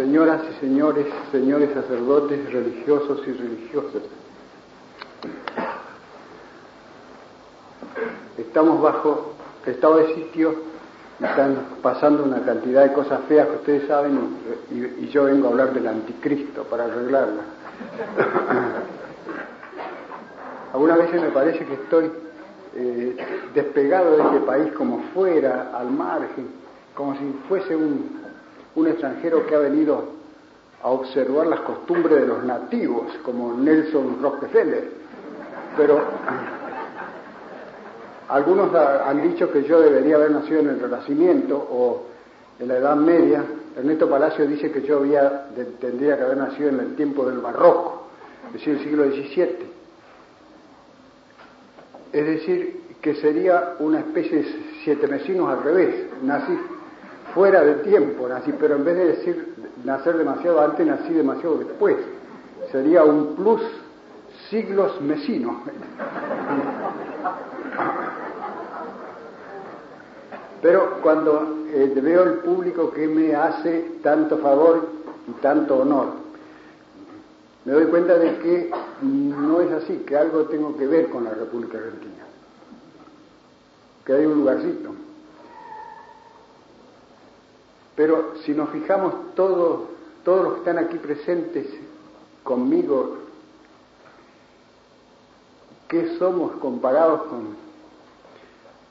señoras y señores, señores sacerdotes, religiosos y religiosas. Estamos bajo estado de sitio están pasando una cantidad de cosas feas que ustedes saben y, yo vengo a hablar del anticristo para arreglarla. Algunas veces me parece que estoy eh, despegado de este país como fuera, al margen, como si fuese un, un extranjero que ha venido a observar las costumbres de los nativos, como Nelson Rockefeller. Pero algunos han dicho que yo debería haber nacido en el Renacimiento o en la Edad Media. Ernesto Palacio dice que yo había, tendría que haber nacido en el tiempo del Barroco, es decir, el siglo XVII. Es decir, que sería una especie de siete mesinos al revés. Nací fuera de tiempo, nací, pero en vez de decir nacer demasiado antes, nací demasiado después. Sería un plus siglos mesinos. Pero cuando eh, veo el público que me hace tanto favor y tanto honor, me doy cuenta de que no es así, que algo tengo que ver con la República Argentina, que hay un lugarcito. Pero si nos fijamos todos, todos los que están aquí presentes conmigo, ¿qué somos comparados con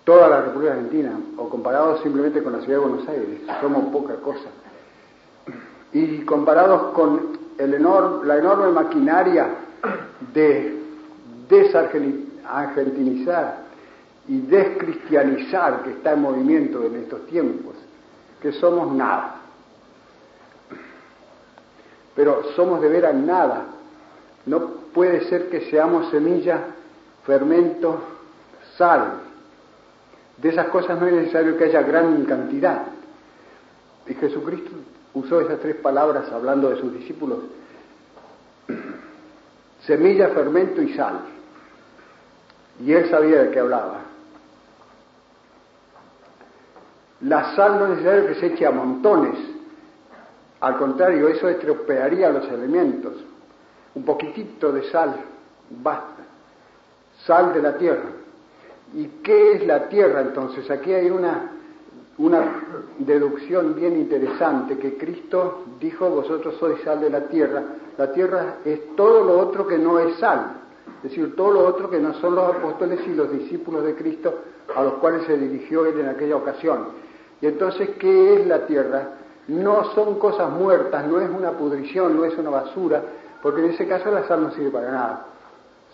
toda la República Argentina o comparados simplemente con la ciudad de Buenos Aires? Somos poca cosa. Y comparados con el la enorme maquinaria de desargentinizar y descristianizar que está en movimiento en estos tiempos, que somos nada. Pero somos de veras nada. No puede ser que seamos semilla, fermento, sal. De esas cosas no es necesario que haya gran cantidad. Y Jesucristo usó esas tres palabras hablando de sus discípulos. Semilla, fermento y sal. Y él sabía de qué hablaba. La sal no es necesario que se eche a montones. Al contrario, eso estropearía los elementos. Un poquitito de sal basta. Sal de la tierra. ¿Y qué es la tierra entonces? Aquí hay una, una deducción bien interesante que Cristo dijo, vosotros sois sal de la tierra. La tierra es todo lo otro que no es sal. Es decir, todo lo otro que no son los apóstoles y los discípulos de Cristo a los cuales se dirigió él en aquella ocasión. Y entonces, ¿qué es la tierra? No son cosas muertas, no es una pudrición, no es una basura, porque en ese caso la sal no sirve para nada.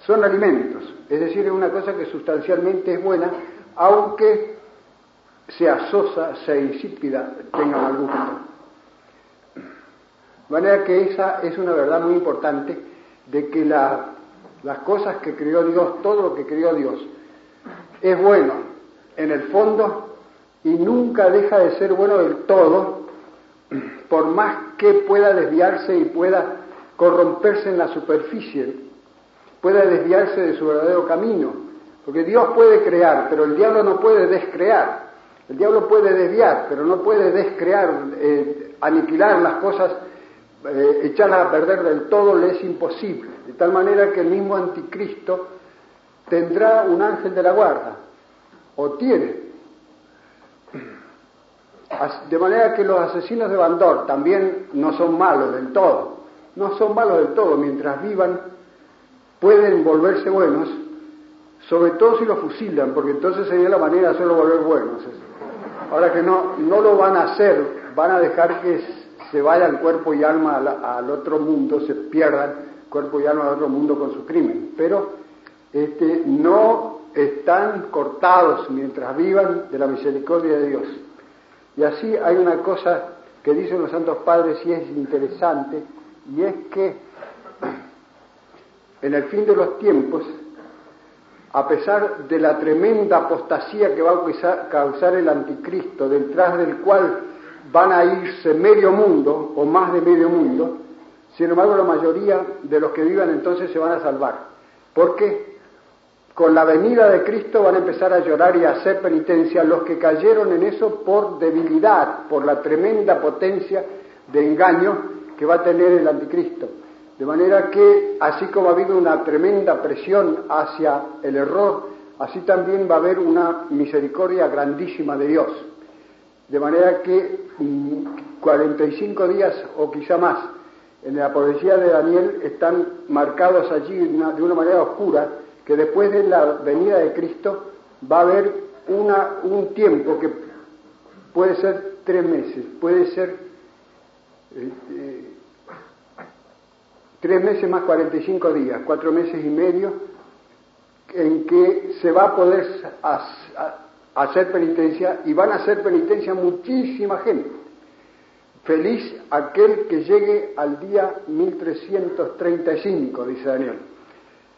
Son alimentos, es decir, es una cosa que sustancialmente es buena, aunque sea sosa, sea insípida, tenga mal gusto. De manera que esa es una verdad muy importante de que las cosas que creó Dios, todo lo que creó Dios, es bueno en el fondo y nunca deja de ser bueno del todo, por más que pueda desviarse y pueda corromperse en la superficie, pueda desviarse de su verdadero camino. Porque Dios puede crear, pero el diablo no puede descrear. El diablo puede desviar, pero no puede descrear, eh, aniquilar las cosas, eh, echarlas a perder del todo, le es imposible. De tal manera que el mismo anticristo tendrá un ángel de la guarda, o tiene, de manera que los asesinos de Bandor también no son malos del todo. No son malos del todo. Mientras vivan, pueden volverse buenos, sobre todo si los fusilan, porque entonces sería la manera de hacerlo volver buenos. Ahora que no, no lo van a hacer, van a dejar que se vayan cuerpo y alma al, otro mundo, se pierdan cuerpo y alma al otro mundo con su crimen. Pero este, no están cortados mientras vivan de la misericordia de Dios. Y así hay una cosa que dicen los santos padres y es interesante, y es que en el fin de los tiempos, a pesar de la tremenda apostasía que va a causar el anticristo, detrás del cual van a irse medio mundo o más de medio mundo, sin embargo la mayoría de los que vivan entonces se van a salvar. ¿Por qué? Con la venida de Cristo van a empezar a llorar y a hacer penitencia los que cayeron en eso por debilidad, por la tremenda potencia de engaño que va a tener el anticristo. De manera que, así como ha habido una tremenda presión hacia el error, así también va a haber una misericordia grandísima de Dios. De manera que 45 mm, días o quizá más en la profecía de Daniel están marcados allí de una manera oscura, que después de la venida de Cristo va a haber una, un tiempo que puede ser tres meses, puede ser eh, eh, tres meses más 45 días, cuatro meses y medio, en que se va a poder hacer penitencia y van a hacer penitencia muchísima gente. Feliz aquel que llegue al día 1335, dice Daniel.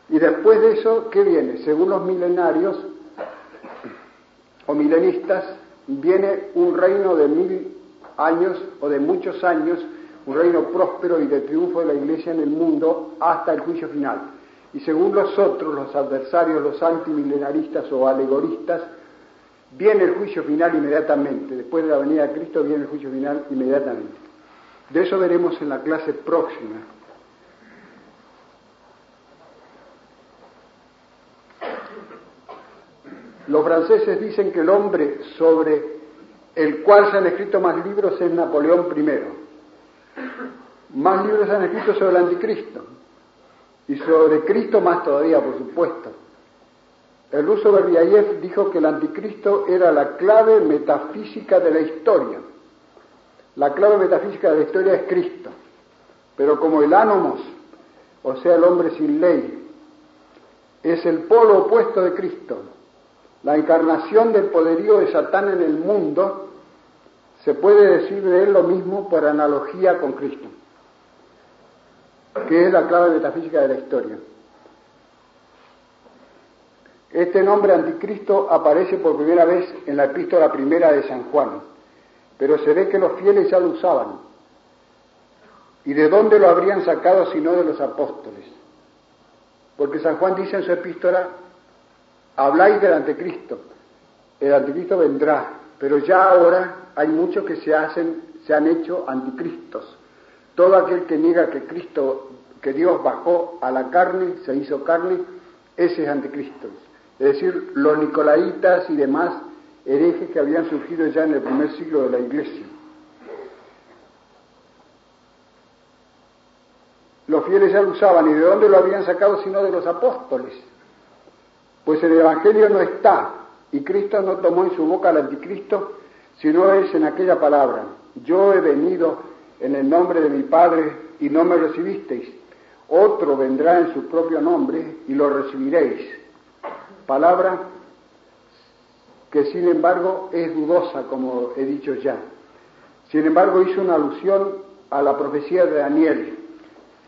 Y después de eso, ¿qué viene? Según los milenarios o milenistas, viene un reino de mil años o de muchos años, un reino próspero y de triunfo de la Iglesia en el mundo hasta el juicio final. Y según los otros, los adversarios, los antimilenaristas o alegoristas, viene el juicio final inmediatamente. Después de la venida de Cristo viene el juicio final inmediatamente. De eso veremos en la clase próxima. Los franceses dicen que el hombre sobre el cual se han escrito más libros es Napoleón I. Más libros se han escrito sobre el anticristo. Y sobre Cristo más todavía, por supuesto. El ruso Berdiayev dijo que el anticristo era la clave metafísica de la historia. La clave metafísica de la historia es Cristo. Pero como el ánomos, o sea, el hombre sin ley, es el polo opuesto de Cristo, la encarnación del poderío de Satán en el mundo, se puede decir de él lo mismo por analogía con Cristo, que es la clave metafísica de la historia. Este nombre anticristo aparece por primera vez en la epístola primera de San Juan, pero se ve que los fieles ya lo usaban. ¿Y de dónde lo habrían sacado si no de los apóstoles? Porque San Juan dice en su epístola, habláis del anticristo, el anticristo vendrá, pero ya ahora hay muchos que se hacen, se han hecho anticristos. Todo aquel que niega que Cristo, que Dios bajó a la carne, se hizo carne, ese es anticristo. Es decir, los nicolaitas y demás herejes que habían surgido ya en el primer siglo de la Iglesia. Los fieles ya lo usaban, ¿y de dónde lo habían sacado sino de los apóstoles? Pues el Evangelio no está, y Cristo no tomó en su boca al anticristo, si no es en aquella palabra, yo he venido en el nombre de mi Padre y no me recibisteis, otro vendrá en su propio nombre y lo recibiréis. Palabra que sin embargo es dudosa, como he dicho ya. Sin embargo, hizo una alusión a la profecía de Daniel,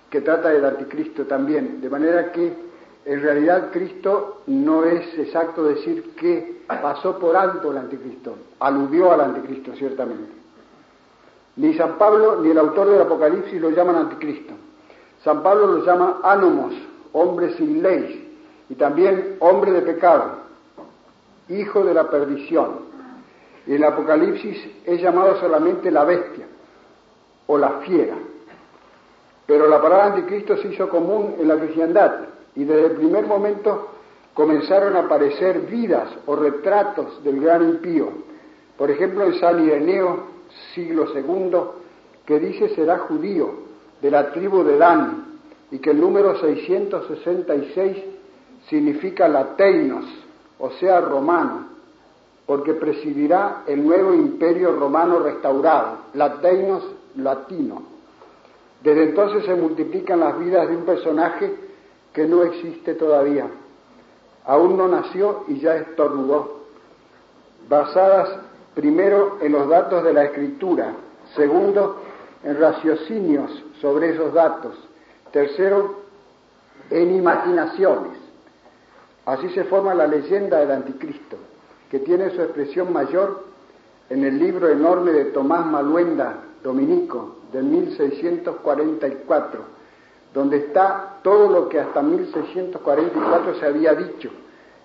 que trata del anticristo también, de manera que en realidad Cristo no es exacto decir que pasó por alto el anticristo, aludió al anticristo ciertamente. Ni San Pablo ni el autor del Apocalipsis lo llaman anticristo. San Pablo lo llama ánomos, hombre sin ley, y también hombre de pecado, hijo de la perdición. Y el Apocalipsis es llamado solamente la bestia o la fiera. Pero la palabra anticristo se hizo común en la cristiandad y desde el primer momento comenzaron a aparecer vidas o retratos del gran impío. Por ejemplo, en San Ireneo, siglo II, que dice será judío, de la tribu de Dan, y que el número 666 significa lateinos, o sea, romano, porque presidirá el nuevo imperio romano restaurado, lateinos, latino. Desde entonces se multiplican las vidas de un personaje que no existe todavía. Aún no nació y ya estornudó. Basadas primero en los datos de la escritura, segundo en raciocinios sobre esos datos, tercero en imaginaciones. Así se forma la leyenda del anticristo, que tiene su expresión mayor en el libro enorme de Tomás Maluenda, dominico, de 1644 donde está todo lo que hasta 1644 se había dicho,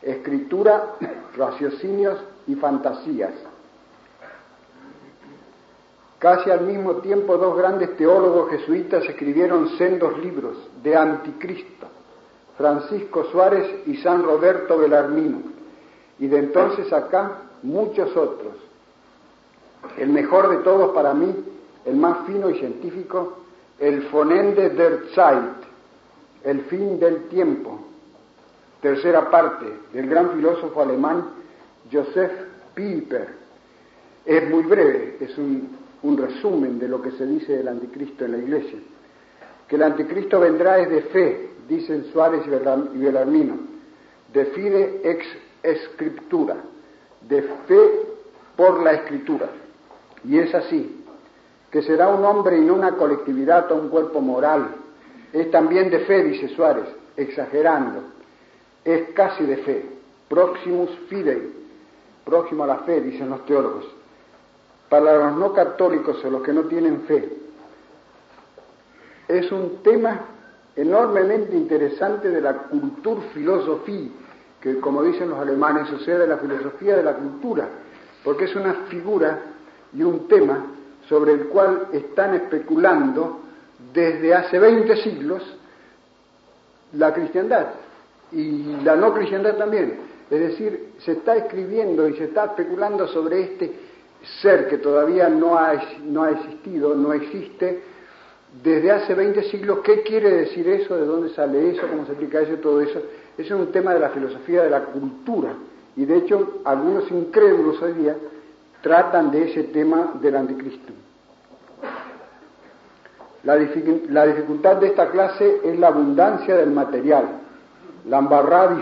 escritura, raciocinios y fantasías. Casi al mismo tiempo dos grandes teólogos jesuitas escribieron sendos libros de Anticristo, Francisco Suárez y San Roberto Belarmino, y de entonces acá muchos otros. El mejor de todos para mí, el más fino y científico, el Fonende der Zeit, el fin del tiempo, tercera parte del gran filósofo alemán Joseph Pieper. Es muy breve, es un, un resumen de lo que se dice del anticristo en la iglesia. Que el anticristo vendrá es de fe, dicen Suárez y Belarmino, de fide ex escritura, de fe por la escritura. Y es así, que será un hombre y no una colectividad o un cuerpo moral. Es también de fe, dice Suárez, exagerando. Es casi de fe, proximus fidei, próximo a la fe, dicen los teólogos. Para los no católicos o los que no tienen fe, es un tema enormemente interesante de la cultura filosofía, que como dicen los alemanes, o sea, de la filosofía de la cultura, porque es una figura y un tema sobre el cual están especulando desde hace 20 siglos la cristiandad y la no cristiandad también. Es decir, se está escribiendo y se está especulando sobre este ser que todavía no ha, no ha existido, no existe, desde hace 20 siglos. ¿Qué quiere decir eso? ¿De dónde sale eso? ¿Cómo se aplica eso? Todo eso. Eso es un tema de la filosofía de la cultura. Y de hecho, algunos incrédulos hoy día tratan de ese tema del anticristo. La, dificultad de esta clase es la abundancia del material, la embarrada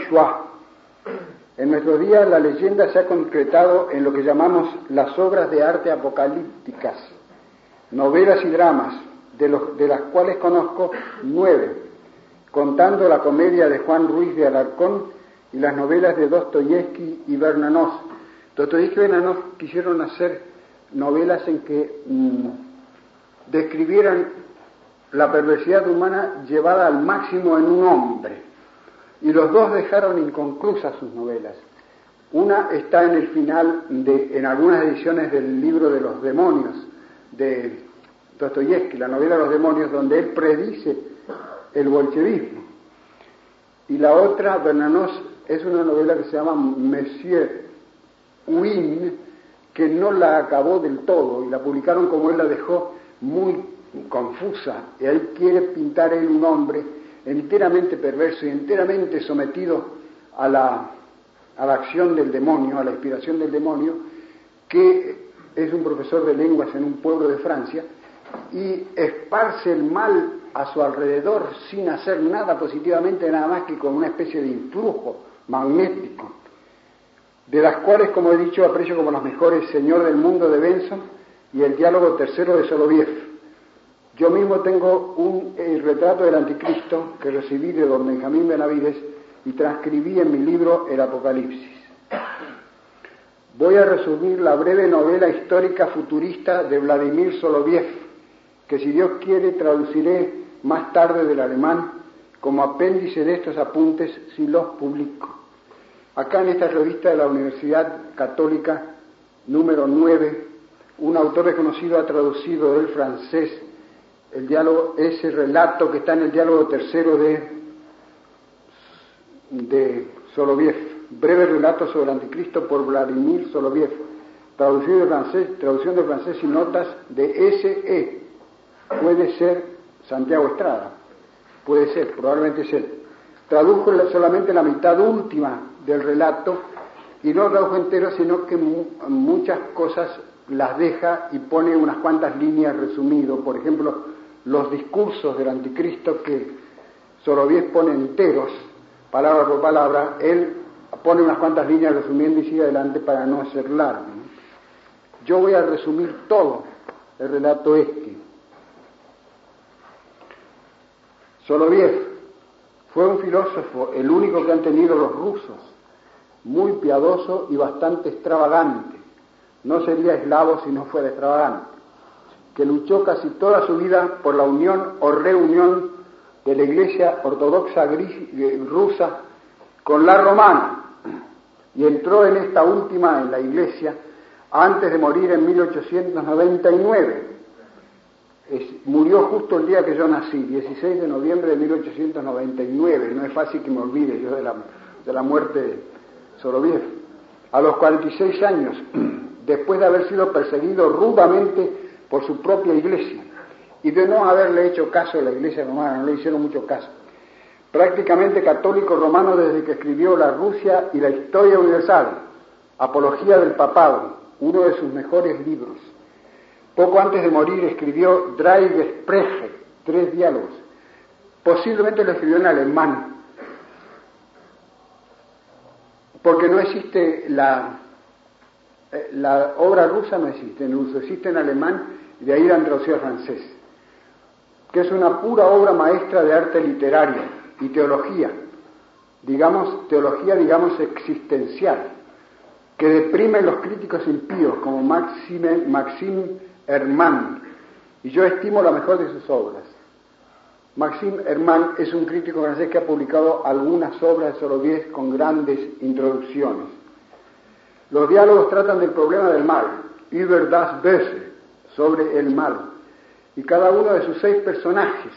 En nuestros días la leyenda se ha concretado en lo que llamamos las obras de arte apocalípticas, novelas y dramas, de, de las cuales conozco nueve, contando la comedia de Juan Ruiz de Alarcón y las novelas de Dostoyevsky y Bernanos, Dostoyevsky y quisieron hacer novelas en que mm, describieran la perversidad humana llevada al máximo en un hombre. Y los dos dejaron inconclusas sus novelas. Una está en el final de, en algunas ediciones del libro de los demonios de Dostoyevsky, la novela de los demonios, donde él predice el bolchevismo. Y la otra, Bernanos, es una novela que se llama Monsieur Win, que no la acabó del todo y la publicaron como él la dejó muy confusa. Y él quiere pintar él un hombre enteramente perverso y enteramente sometido a la, a la acción del demonio, a la inspiración del demonio, que es un profesor de lenguas en un pueblo de Francia y esparce el mal a su alrededor sin hacer nada positivamente, nada más que con una especie de influjo magnético de las cuales, como he dicho, aprecio como las mejores Señor del Mundo de Benson y el diálogo tercero de Soloviev. Yo mismo tengo un retrato del anticristo que recibí de don Benjamín Benavides y transcribí en mi libro El Apocalipsis. Voy a resumir la breve novela histórica futurista de Vladimir Soloviev, que si Dios quiere traduciré más tarde del alemán como apéndice de estos apuntes si los publico. Acá en esta revista de la Universidad Católica, número 9, un autor reconocido ha traducido del francés el diálogo, ese relato que está en el diálogo tercero de, de Soloviev, breve relato sobre el anticristo por Vladimir Soloviev, traducido de francés, traducción de francés y notas de S.E. Puede ser Santiago Estrada, puede ser, probablemente es él. Tradujo solamente la mitad última del relato y no lo entero, sino que muchas cosas las deja y pone unas cuantas líneas resumidas. Por ejemplo, los discursos del anticristo que Soloviev pone enteros, palabra por palabra, él pone unas cuantas líneas resumiendo y sigue adelante para no hacer largo. Yo voy a resumir todo el relato este. Soloviev fue un filósofo, el único que han tenido los rusos, muy piadoso y bastante extravagante. No sería eslavo si no fuera extravagante. Que luchó casi toda su vida por la unión o reunión de la Iglesia Ortodoxa eh, rusa con la romana. Y entró en esta última, en la Iglesia, antes de morir en 1899. Murió justo el día que yo nací, 16 de noviembre de 1899. No es fácil que me olvide yo de la, de la muerte de Soroviev. A los 46 años, después de haber sido perseguido rudamente por su propia iglesia y de no haberle hecho caso a la iglesia romana, no le hicieron mucho caso. Prácticamente católico romano desde que escribió La Rusia y la Historia Universal, Apología del Papado, uno de sus mejores libros. Poco antes de morir escribió Drei Gespräche, tres diálogos. Posiblemente lo escribió en alemán, porque no existe la, eh, la obra rusa, no existe en existe en alemán y de ahí la han francés, que es una pura obra maestra de arte literario y teología, digamos, teología, digamos, existencial, que deprime los críticos impíos como Maxime, Maxime Hermann, y yo estimo la mejor de sus obras. Maxime Hermann es un crítico francés que ha publicado algunas obras de Soloviev con grandes introducciones. Los diálogos tratan del problema del mal, über das Böse, sobre el mal, y cada uno de sus seis personajes,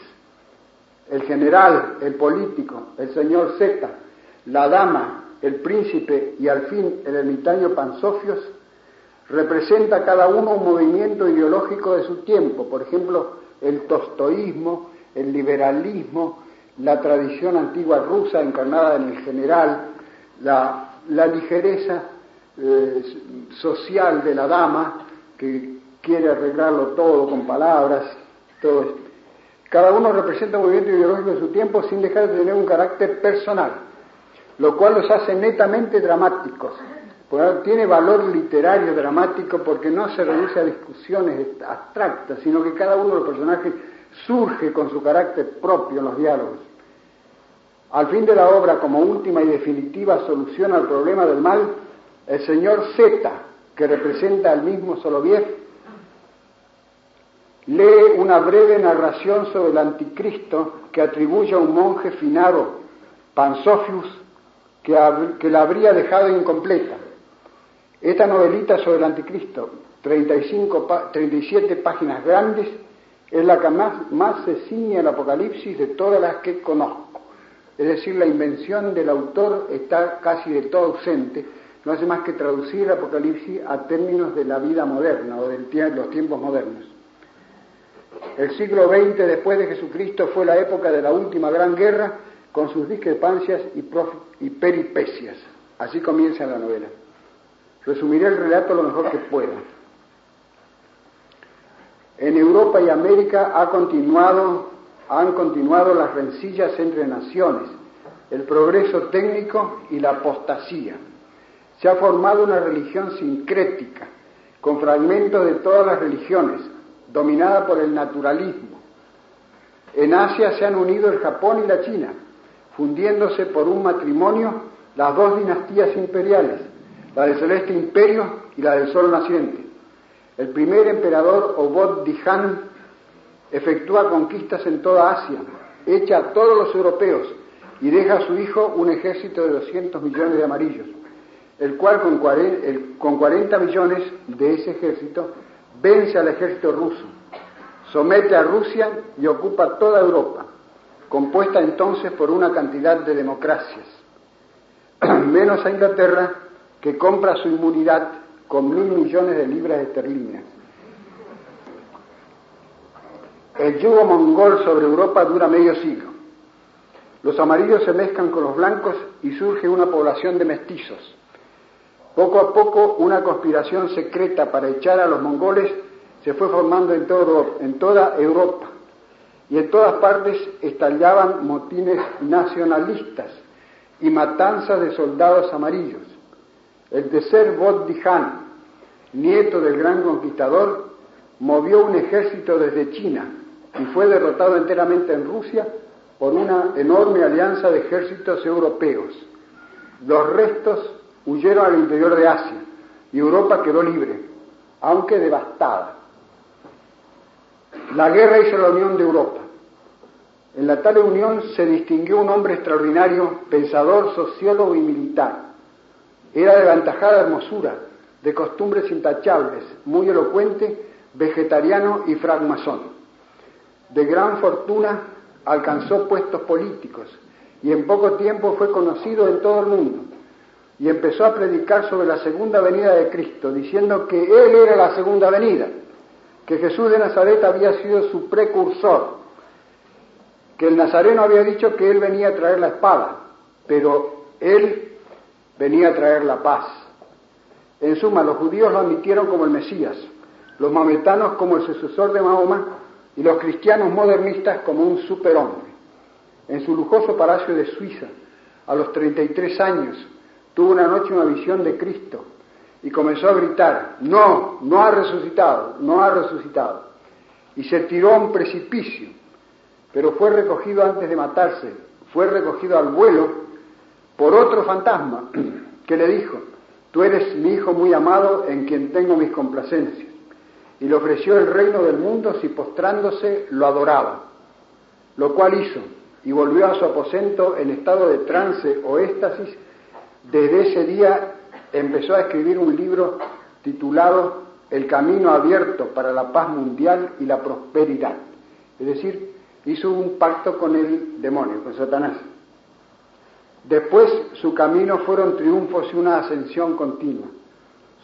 el general, el político, el señor Z, la dama, el príncipe y al fin el ermitaño Pansofios, representa cada uno un movimiento ideológico de su tiempo, por ejemplo, el tostoísmo, el liberalismo, la tradición antigua rusa encarnada en el general, la, ligereza eh, social de la dama que quiere arreglarlo todo con palabras, todo esto. Cada uno representa un movimiento ideológico de su tiempo sin dejar de tener un carácter personal, lo cual los hace netamente dramáticos tiene valor literario dramático porque no se reduce a discusiones abstractas, sino que cada uno de los personajes surge con su carácter propio en los diálogos. Al fin de la obra, como última y definitiva solución al problema del mal, el señor Z, que representa al mismo Soloviev, lee una breve narración sobre el anticristo que atribuye a un monje finado, Pansofius, que, que la habría dejado incompleta. Esta novelita sobre el anticristo, 35, 37 páginas grandes, es la que más, más se ciñe al Apocalipsis de todas las que conozco. Es decir, la invención del autor está casi de todo ausente, no hace más que traducir el Apocalipsis a términos de la vida moderna o de los tiempos modernos. El siglo XX después de Jesucristo fue la época de la última gran guerra con sus discrepancias y peripecias. Así comienza la novela. Resumiré el relato lo mejor que pueda. En Europa y América ha continuado, han continuado las rencillas entre naciones, el progreso técnico y la apostasía. Se ha formado una religión sincrética, con fragmentos de todas las religiones, dominada por el naturalismo. En Asia se han unido el Japón y la China, fundiéndose por un matrimonio las dos dinastías imperiales, la del celeste imperio y la del sol naciente. El primer emperador Obod Dijan efectúa conquistas en toda Asia, echa a todos los europeos y deja a su hijo un ejército de 200 millones de amarillos, el cual con 40, millones de ese ejército vence al ejército ruso, somete a Rusia y ocupa toda Europa, compuesta entonces por una cantidad de democracias, menos a Inglaterra que compra su inmunidad con mil millones de libras esterlinas. El yugo mongol sobre Europa dura medio siglo. Los amarillos se mezclan con los blancos y surge una población de mestizos. Poco a poco una conspiración secreta para echar a los mongoles se fue formando en, en toda Europa y en todas partes estallaban motines nacionalistas y matanzas de soldados amarillos. El tercer Dihan, nieto del gran conquistador, movió un ejército desde China y fue derrotado enteramente en Rusia por una enorme alianza de ejércitos europeos. Los restos huyeron al interior de Asia y Europa quedó libre, aunque devastada. La guerra hizo la unión de Europa. En la tal unión se distinguió un hombre extraordinario, pensador, sociólogo y militar, era de aventajada hermosura, de costumbres intachables, muy elocuente, vegetariano y francmasón. de gran fortuna alcanzó puestos políticos y en poco tiempo fue conocido en todo el mundo. Y empezó a predicar sobre la segunda venida de Cristo, diciendo que Él era la segunda venida, que Jesús de Nazaret había sido su precursor, que el nazareno había dicho que Él venía a traer la espada, pero Él venía a traer la paz. En suma, los judíos lo admitieron como el Mesías, los maometanos como el sucesor de Mahoma y los cristianos modernistas como un superhombre. En su lujoso palacio de Suiza, a los 33 años, tuvo una noche una visión de Cristo y comenzó a gritar, no, no ha resucitado, no ha resucitado. Y se tiró a un precipicio, pero fue recogido antes de matarse, fue recogido al vuelo por otro fantasma que le dijo, tú eres mi hijo muy amado en quien tengo mis complacencias y le ofreció el reino del mundo si postrándose lo adoraba, lo cual hizo, y volvió a su aposento en estado de trance o éxtasis. Desde ese día empezó a escribir un libro titulado El camino abierto para la paz mundial y la prosperidad. Es decir, hizo un pacto con el demonio, con Satanás. Después su camino fueron triunfos y una ascensión continua.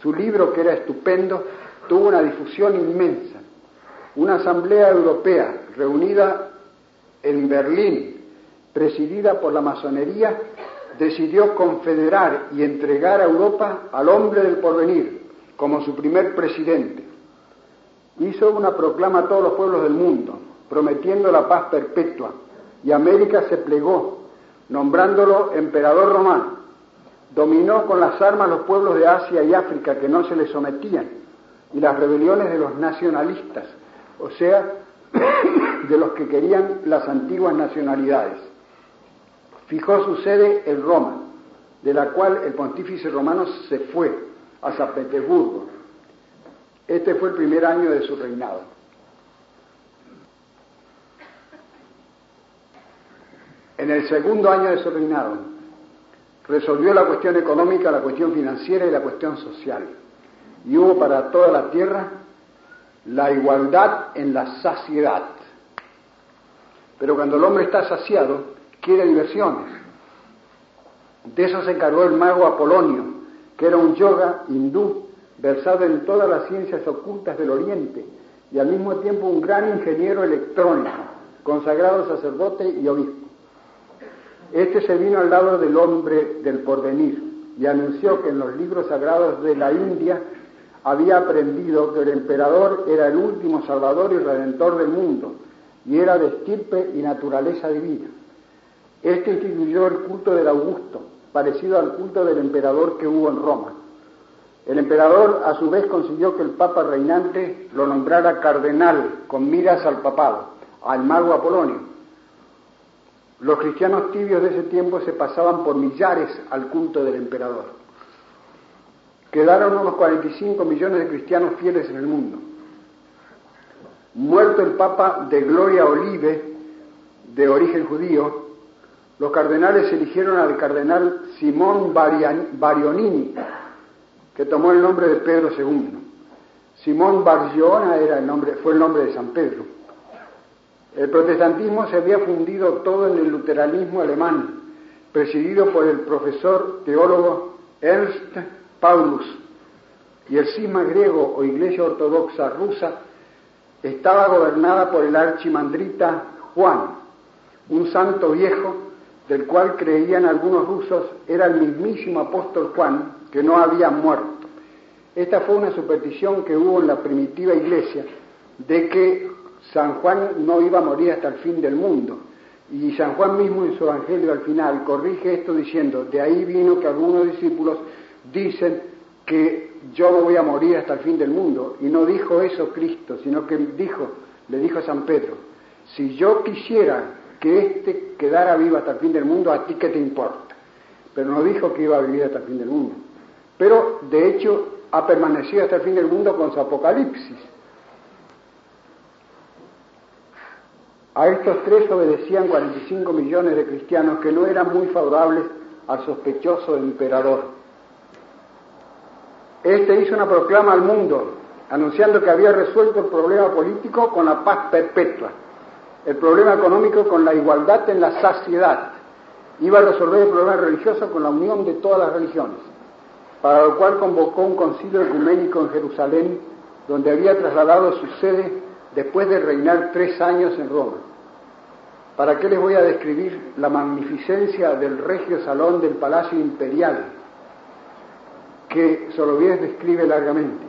Su libro, que era estupendo, tuvo una difusión inmensa. Una asamblea europea reunida en Berlín, presidida por la masonería, decidió confederar y entregar a Europa al hombre del porvenir como su primer presidente. Hizo una proclama a todos los pueblos del mundo, prometiendo la paz perpetua, y América se plegó, nombrándolo emperador romano. Dominó con las armas los pueblos de Asia y África que no se le sometían y las rebeliones de los nacionalistas, o sea, de los que querían las antiguas nacionalidades. Fijó su sede en Roma, de la cual el pontífice romano se fue a San Petersburgo. Este fue el primer año de su reinado. En el segundo año de su reinado, resolvió la cuestión económica, la cuestión financiera y la cuestión social y hubo para toda la tierra la igualdad en la saciedad. Pero cuando el hombre está saciado, quiere diversiones. De eso se encargó el mago Apolonio, que era un yoga hindú versado en todas las ciencias ocultas del Oriente y al mismo tiempo un gran ingeniero electrónico, consagrado sacerdote y obispo. Este se vino al lado del hombre del porvenir y anunció que en los libros sagrados de la India había aprendido que el emperador era el último salvador y redentor del mundo y era de estirpe y naturaleza divina. Este instituyó el culto del Augusto, parecido al culto del emperador que hubo en Roma. El emperador a su vez consiguió que el papa reinante lo nombrara cardenal con miras al papado, al mago Apolonio. Los cristianos tibios de ese tiempo se pasaban por millares al culto del emperador quedaron unos 45 millones de cristianos fieles en el mundo. Muerto el Papa de Gloria Olive, de origen judío, los cardenales eligieron al cardenal Simón Barionini, que tomó el nombre de Pedro II. Simón Bargiona era el nombre, fue el nombre de San Pedro. El protestantismo se había fundido todo en el luteranismo alemán, presidido por el profesor teólogo Ernst Paulus, y el cisma griego o Iglesia Ortodoxa rusa estaba gobernada por el archimandrita Juan, un santo viejo del cual creían algunos rusos era el mismísimo apóstol Juan que no había muerto. Esta fue una superstición que hubo en la primitiva iglesia de que San Juan no iba a morir hasta el fin del mundo. Y San Juan mismo en su evangelio al final corrige esto diciendo, de ahí vino que algunos discípulos dicen que yo no voy a morir hasta el fin del mundo. Y no dijo eso Cristo, sino que dijo, le dijo a San Pedro, si yo quisiera que éste quedara vivo hasta el fin del mundo, ¿a ti qué te importa? Pero no dijo que iba a vivir hasta el fin del mundo. Pero de hecho ha permanecido hasta el fin del mundo con su apocalipsis. A estos tres obedecían 45 millones de cristianos que no eran muy favorables al sospechoso emperador. Este hizo una proclama al mundo anunciando que había resuelto el problema político con la paz perpetua. el problema económico con la igualdad en la saciedad. Iba a resolver el problema religioso con la unión de todas las religiones, para lo cual convocó un concilio ecuménico en Jerusalén, donde había trasladado su sede después de reinar tres años en Roma. ¿Para qué les voy a describir la magnificencia del regio salón del Palacio Imperial, que Soloviés describe largamente,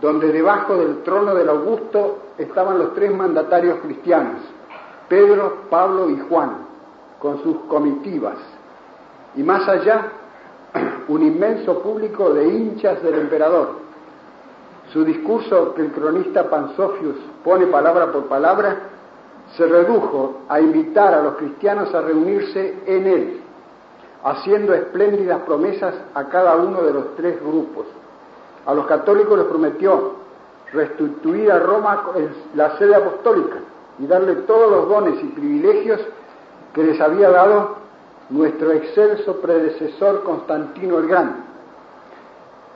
donde debajo del trono del Augusto estaban los tres mandatarios cristianos, Pedro, Pablo y Juan, con sus comitivas, y más allá un inmenso público de hinchas del emperador. Su discurso, que el cronista Pansofius pone palabra por palabra, se redujo a invitar a los cristianos a reunirse en él, haciendo espléndidas promesas a cada uno de los tres grupos. A los católicos les prometió restituir a Roma la sede apostólica y darle todos los dones y privilegios que les había dado nuestro excelso predecesor Constantino el Grande.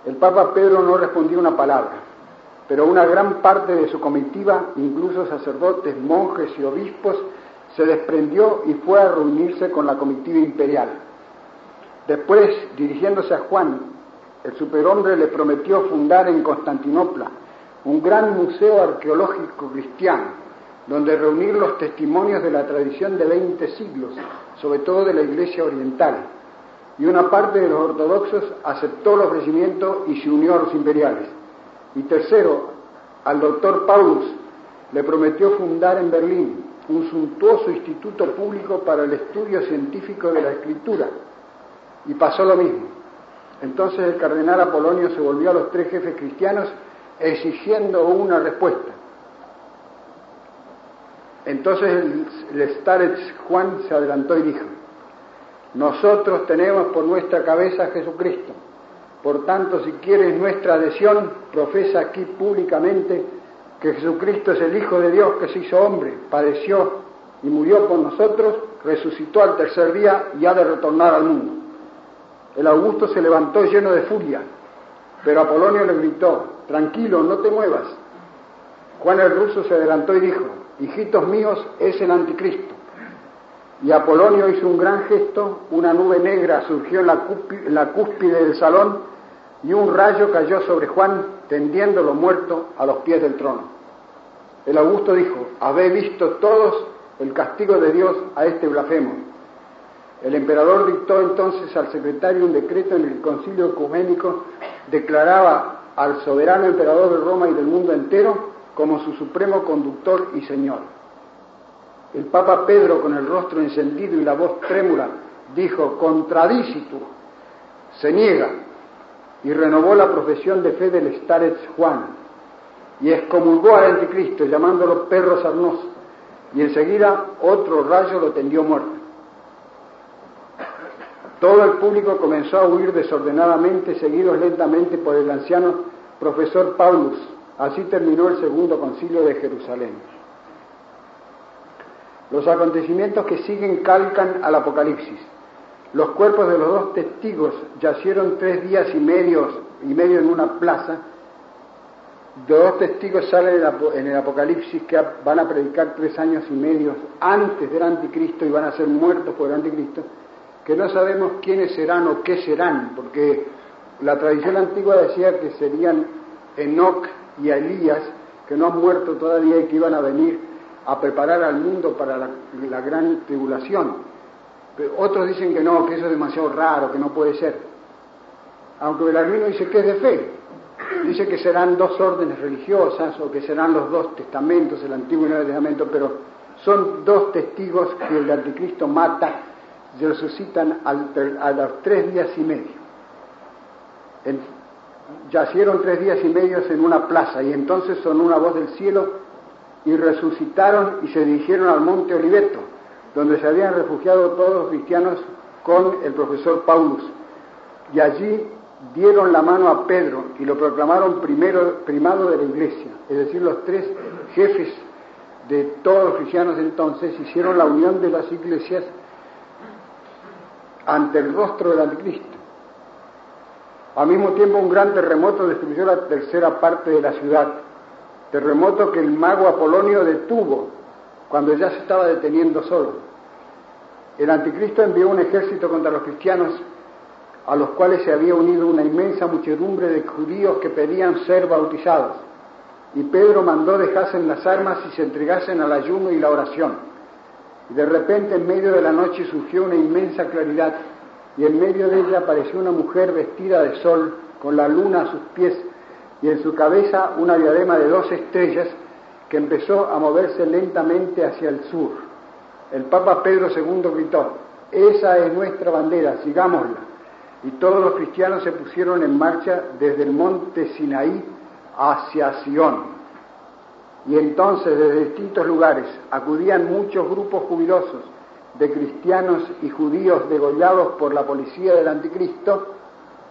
El Papa Pedro no respondió una palabra pero una gran parte de su comitiva, incluso sacerdotes, monjes y obispos, se desprendió y fue a reunirse con la comitiva imperial. Después, dirigiéndose a Juan, el superhombre le prometió fundar en Constantinopla un gran museo arqueológico cristiano, donde reunir los testimonios de la tradición de 20 siglos, sobre todo de la Iglesia Oriental. Y una parte de los ortodoxos aceptó el ofrecimiento y se unió a los imperiales. Y tercero, al doctor Paulus le prometió fundar en Berlín un suntuoso instituto público para el estudio científico de la escritura. Y pasó lo mismo. Entonces el cardenal Apolonio se volvió a los tres jefes cristianos exigiendo una respuesta. Entonces el, el Juan se adelantó y dijo, nosotros tenemos por nuestra cabeza a Jesucristo por tanto, si quieres nuestra adhesión, profesa aquí públicamente que Jesucristo es el Hijo de Dios que se hizo hombre, padeció y murió por nosotros, resucitó al tercer día y ha de retornar al mundo. El Augusto se levantó lleno de furia, pero Apolonio le gritó, tranquilo, no te muevas. Juan el ruso se adelantó y dijo, hijitos míos, es el anticristo. Y Apolonio hizo un gran gesto, una nube negra surgió en la, cúspide del salón y un rayo cayó sobre Juan, tendiéndolo muerto a los pies del trono. El Augusto dijo, habéis visto todos el castigo de Dios a este blasfemo. El emperador dictó entonces al secretario un decreto en el concilio ecuménico, declaraba al soberano emperador de Roma y del mundo entero como su supremo conductor y señor. El Papa Pedro, con el rostro encendido y la voz trémula, dijo, contradicitur, se niega, y renovó la profesión de fe del Starets Juan, y excomulgó al anticristo, llamándolo perro sarnoso, y enseguida otro rayo lo tendió muerto. Todo el público comenzó a huir desordenadamente, seguidos lentamente por el anciano profesor Paulus. Así terminó el segundo concilio de Jerusalén. Los acontecimientos que siguen calcan al Apocalipsis. Los cuerpos de los dos testigos yacieron tres días y medio, y medio en una plaza. Dos testigos salen en el Apocalipsis que van a predicar tres años y medio antes del anticristo y van a ser muertos por el anticristo, que no sabemos quiénes serán o qué serán, porque la tradición antigua decía que serían Enoch y Elías, que no han muerto todavía y que iban a venir a preparar al mundo para la, gran tribulación. Pero otros dicen que no, que eso es demasiado raro, que no puede ser. Aunque Belarmino dice que es de fe. Dice que serán dos órdenes religiosas o que serán los dos testamentos, el Antiguo y el Nuevo Testamento, pero son dos testigos que el anticristo mata y resucitan a los tres días y medio. yacieron tres días y medio en una plaza y entonces son una voz del cielo y resucitaron y se dirigieron al monte Oliveto, donde se habían refugiado todos los cristianos con el profesor Paulus. Y allí dieron la mano a Pedro y lo proclamaron primero, primado de la iglesia, es decir, los tres jefes de todos los cristianos entonces hicieron la unión de las iglesias ante el rostro del anticristo. Al mismo tiempo un gran terremoto destruyó la tercera parte de la ciudad terremoto que el mago Apolonio detuvo cuando ya se estaba deteniendo solo. El anticristo envió un ejército contra los cristianos, a los cuales se había unido una inmensa muchedumbre de judíos que pedían ser bautizados. Y Pedro mandó dejasen las armas y se entregasen al ayuno y la oración. Y de repente en medio de la noche surgió una inmensa claridad y en medio de ella apareció una mujer vestida de sol, con la luna a sus pies y en su cabeza una diadema de dos estrellas que empezó a moverse lentamente hacia el sur. El Papa Pedro II gritó, esa es nuestra bandera, sigámosla. Y todos los cristianos se pusieron en marcha desde el monte Sinaí hacia Sion. Y entonces desde distintos lugares acudían muchos grupos jubilosos de cristianos y judíos degollados por la policía del anticristo,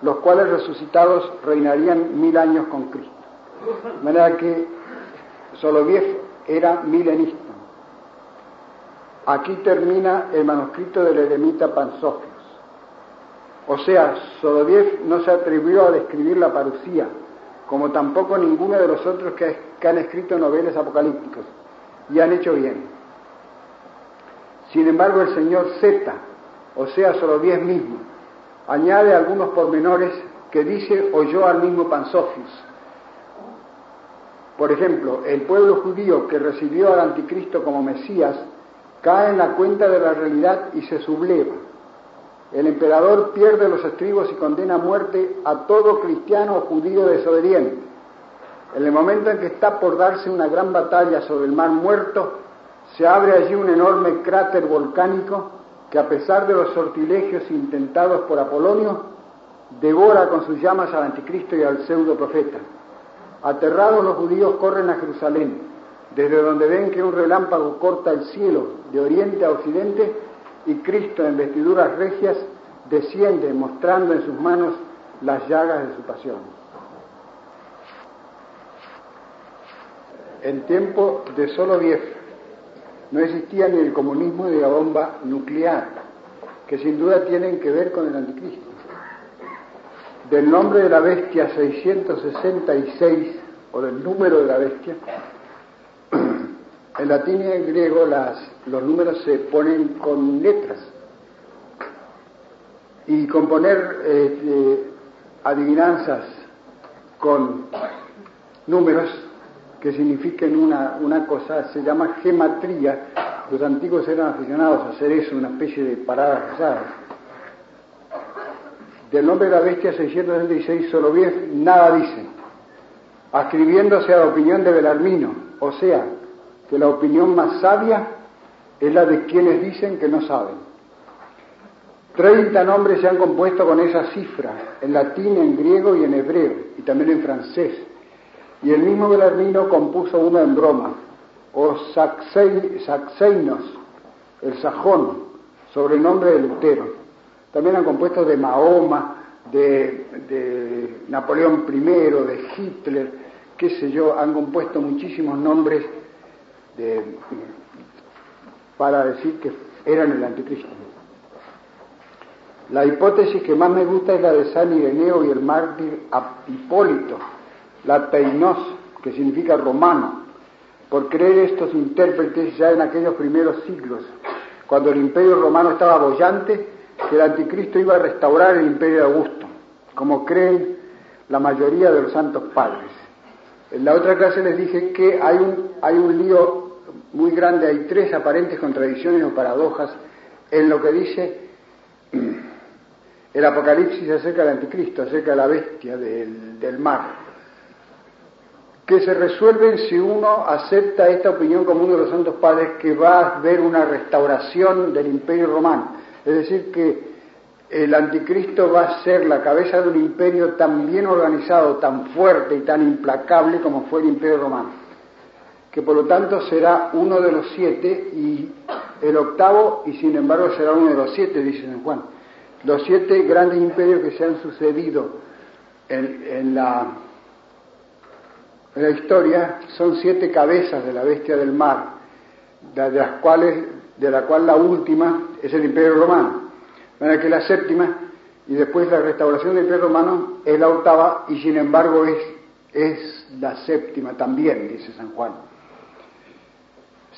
los cuales resucitados reinarían mil años con Cristo. De manera que Soloviev era milenista. Aquí termina el manuscrito del eremita Pansofios. O sea, Soloviev no se atrevió a describir la parucía, como tampoco ninguno de los otros que, han escrito novelas apocalípticos, y han hecho bien. Sin embargo, el señor Z, o sea, Soloviev mismo, añade algunos pormenores que dice oyó al mismo Pansofios. Por ejemplo, el pueblo judío que recibió al anticristo como Mesías cae en la cuenta de la realidad y se subleva. El emperador pierde los estribos y condena a muerte a todo cristiano o judío desobediente. En el momento en que está por darse una gran batalla sobre el mar muerto, se abre allí un enorme cráter volcánico que a pesar de los sortilegios intentados por Apolonio, devora con sus llamas al anticristo y al pseudo profeta. Aterrados los judíos corren a Jerusalén, desde donde ven que un relámpago corta el cielo de oriente a occidente y Cristo en vestiduras regias desciende mostrando en sus manos las llagas de su pasión. En tiempo de solo diez no existía ni el comunismo ni la bomba nuclear, que sin duda tienen que ver con el anticristo. Del nombre de la bestia 666, o del número de la bestia, en latín y en griego los números se ponen con letras. Y componer eh, adivinanzas con números que signifiquen una, una cosa, se llama gematría. Los antiguos eran aficionados a hacer eso, una especie de paradas pesadas. Del nombre de la bestia 666 solo bien nada dice, ascribiéndose a la opinión de Belarmino, o sea, que la opinión más sabia es la de quienes dicen que no saben. Treinta nombres se han compuesto con esa cifra, en latín, en griego y en hebreo, y también en francés. Y el mismo Belarmino compuso uno en broma, o Saxeinos, el sajón, sobre el nombre de Lutero. También han compuesto de Mahoma, de, Napoleón I, de Hitler, qué sé yo, han compuesto muchísimos nombres para decir que eran el anticristo. La hipótesis que más me gusta es la de San Ireneo y el mártir Hipólito, la teinos, que significa romano, por creer estos intérpretes ya en aquellos primeros siglos, cuando el imperio romano estaba bollante, que el anticristo iba a restaurar el imperio de Augusto, como creen la mayoría de los santos padres. En la otra clase les dije que hay un, hay un lío muy grande, hay tres aparentes contradicciones o paradojas en lo que dice el Apocalipsis acerca del anticristo, acerca de la bestia del mar que se resuelven si uno acepta esta opinión común de los santos padres que va a haber una restauración del imperio romano. Es decir, que el anticristo va a ser la cabeza de un imperio tan bien organizado, tan fuerte y tan implacable como fue el imperio romano. Que por lo tanto será uno de los siete y el octavo, y sin embargo será uno de los siete, dice San Juan. Los siete grandes imperios que se han sucedido en, en la en la historia son siete cabezas de la bestia del mar, de las cuales, de la cual la última es el Imperio Romano. Bueno, que la séptima y después la restauración del Imperio Romano es la octava y sin embargo es, es la séptima también, dice San Juan.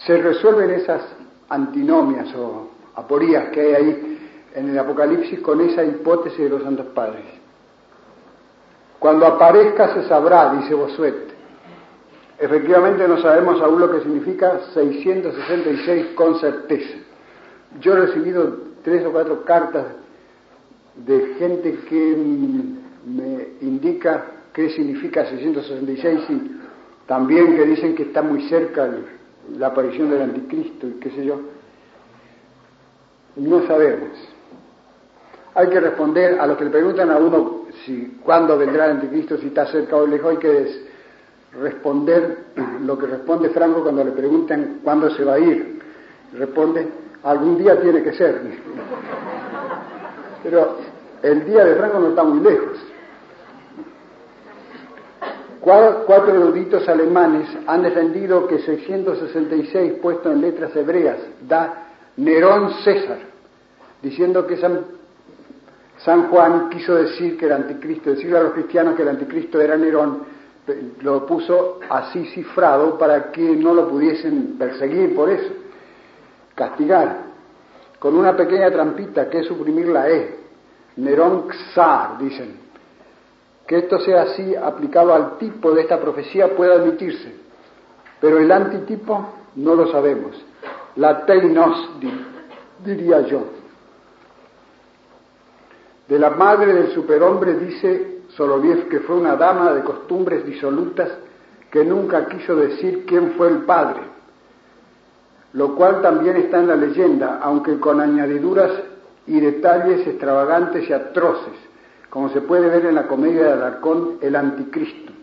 se resuelven esas antinomias o aporías que hay ahí en el Apocalipsis con esa hipótesis de los santos padres. Cuando aparezca se sabrá, dice Bosuet. Efectivamente no sabemos aún lo que significa 666 con certeza. Yo he recibido tres o cuatro cartas de gente que me indica qué significa 666 y también que dicen que está muy cerca la aparición del anticristo y qué sé yo. No sabemos. Hay que responder a lo que le preguntan a uno si cuándo vendrá el anticristo, si está cerca o lejos, hay que responder lo que responde Franco cuando le preguntan cuándo se va a ir. Responde, algún día tiene que ser. Pero el día de Franco no está muy lejos. Cuatro eruditos alemanes han defendido que 666 puesto en letras hebreas da Nerón César, diciendo que San, Juan quiso decir que el anticristo, decirle a los cristianos que el anticristo era Nerón, lo puso así cifrado para que no lo pudiesen perseguir por eso, castigar, con una pequeña trampita que es suprimir la E, Nerón Xar, dicen. Que esto sea así aplicado al tipo de esta profecía puede admitirse, pero el antitipo no lo sabemos. La teinos, diría yo. De la madre del superhombre dice Soloviev que fue una dama de costumbres disolutas que nunca quiso decir quién fue el padre, lo cual también está en la leyenda, aunque con añadiduras y detalles extravagantes y atroces, como se puede ver en la comedia de Alarcón, El Anticristo.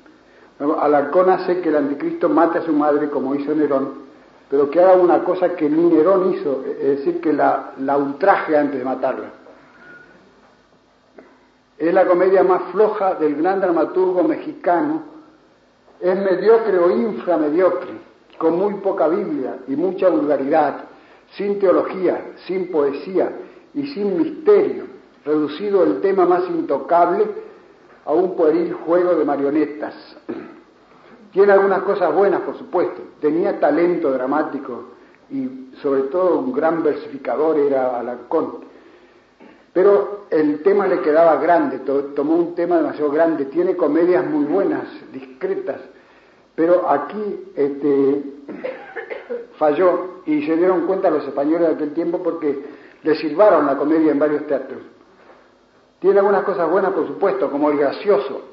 Alarcón hace que el Anticristo mate a su madre como hizo Nerón, pero que haga una cosa que ni Nerón hizo, es decir, que la, la ultraje antes de matarla. Es la comedia más floja del gran dramaturgo mexicano, es mediocre o inframediocre, con muy poca Biblia y mucha vulgaridad, sin teología, sin poesía y sin misterio, reducido el tema más intocable a un pueril juego de marionetas. Tiene algunas cosas buenas, por supuesto. Tenía talento dramático y sobre todo un gran versificador era Alarcón. Pero el tema le quedaba grande, tomó un tema demasiado grande. Tiene comedias muy buenas, discretas, pero aquí este, falló y se dieron cuenta los españoles de aquel tiempo porque le silbaron la comedia en varios teatros. Tiene algunas cosas buenas, por supuesto, como el gracioso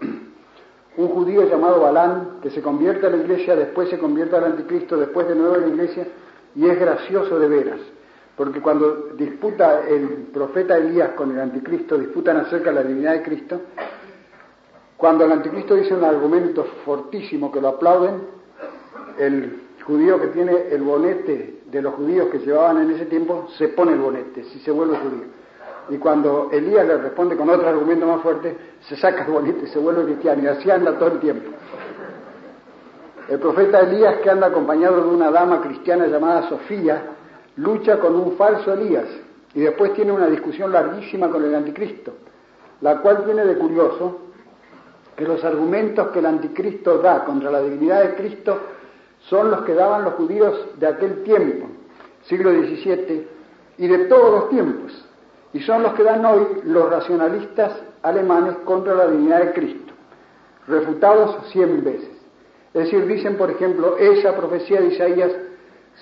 un judío llamado Balán, que se convierte a la iglesia, después se convierte al anticristo, después de nuevo a la iglesia, y es gracioso de veras, porque cuando disputa el profeta Elías con el anticristo, disputan acerca de la divinidad de Cristo, cuando el anticristo dice un argumento fortísimo que lo aplauden, el judío que tiene el bonete de los judíos que llevaban en ese tiempo, se pone el bonete, si se vuelve judío. Y cuando Elías le responde con otro argumento más fuerte, se saca el bonito y se vuelve cristiano. Y así anda todo el tiempo. El profeta Elías, que anda acompañado de una dama cristiana llamada Sofía, lucha con un falso Elías y después tiene una discusión larguísima con el anticristo, la cual tiene de curioso que los argumentos que el anticristo da contra la divinidad de Cristo son los que daban los judíos de aquel tiempo, siglo XVII, y de todos los tiempos y son los que dan hoy los racionalistas alemanes contra la divinidad de Cristo, refutados cien veces. Es decir, dicen, por ejemplo, esa profecía de Isaías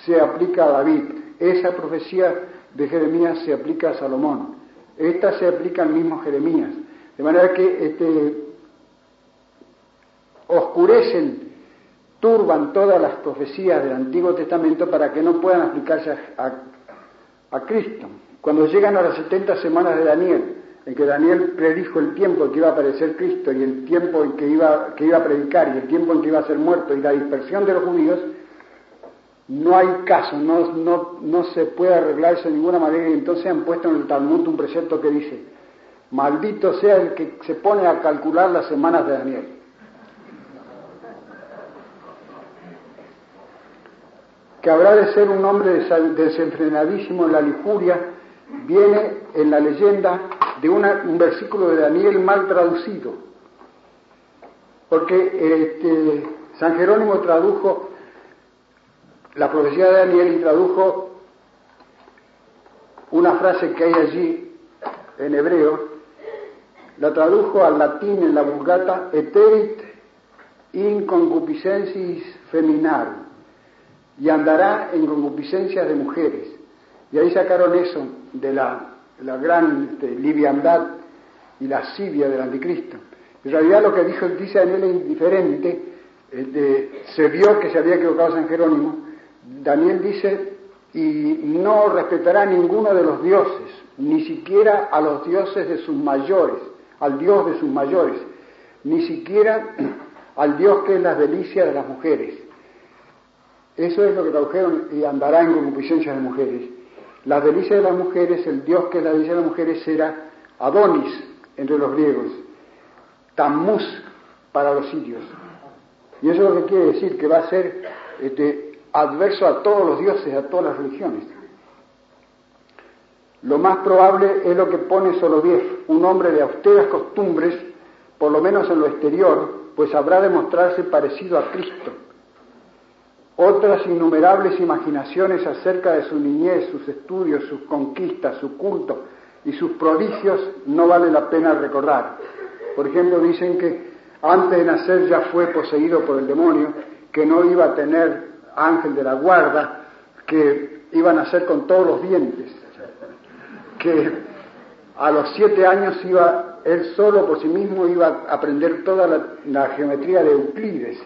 se aplica a David, esa profecía de Jeremías se aplica a Salomón, esta se aplica al mismo Jeremías. De manera que este, oscurecen, turban todas las profecías del Antiguo Testamento para que no puedan aplicarse a Cristo. Cuando llegan a las 70 semanas de Daniel, en que Daniel predijo el tiempo en que iba a aparecer Cristo y el tiempo en que iba, que iba a predicar y el tiempo en que iba a ser muerto y la dispersión de los judíos, no hay caso, no, no, no se puede arreglarse de ninguna manera y entonces han puesto en el Talmud un precepto que dice, maldito sea el que se pone a calcular las semanas de Daniel. Que habrá de ser un hombre desenfrenadísimo en la lijuria, viene en la leyenda de un versículo de Daniel mal traducido, porque este, San Jerónimo tradujo la profecía de Daniel introdujo una frase que hay allí en hebreo, la tradujo al latín en la Vulgata, eterit in concupiscensis feminarum, y andará en concupiscencias de mujeres. Y ahí sacaron eso de la, gran este, liviandad y lascivia del anticristo. En realidad lo que dijo, dice Daniel es indiferente, este, se vio que se había equivocado San Jerónimo, Daniel dice, y no respetará a ninguno de los dioses, ni siquiera a los dioses de sus mayores, al Dios de sus mayores, ni siquiera al Dios que es la delicia de las mujeres. Eso es lo que tradujeron y andará en concupiscencia de mujeres. La delicia de las mujeres, el Dios que es la delicia de las mujeres era Adonis entre los griegos, Tammuz para los sirios. Y eso es lo que quiere decir, que va a ser este, adverso a todos los dioses, a todas las religiones. Lo más probable es lo que pone Soloviev, un hombre de austeras costumbres, por lo menos en lo exterior, pues habrá de mostrarse parecido a Cristo. Otras innumerables imaginaciones acerca de su niñez, sus estudios, sus conquistas, su culto y sus prodigios no vale la pena recordar. Por ejemplo, dicen que antes de nacer ya fue poseído por el demonio, que no iba a tener ángel de la guarda, que iba a nacer con todos los dientes, que a los siete años iba, él solo por sí mismo iba a aprender toda la, geometría de Euclides,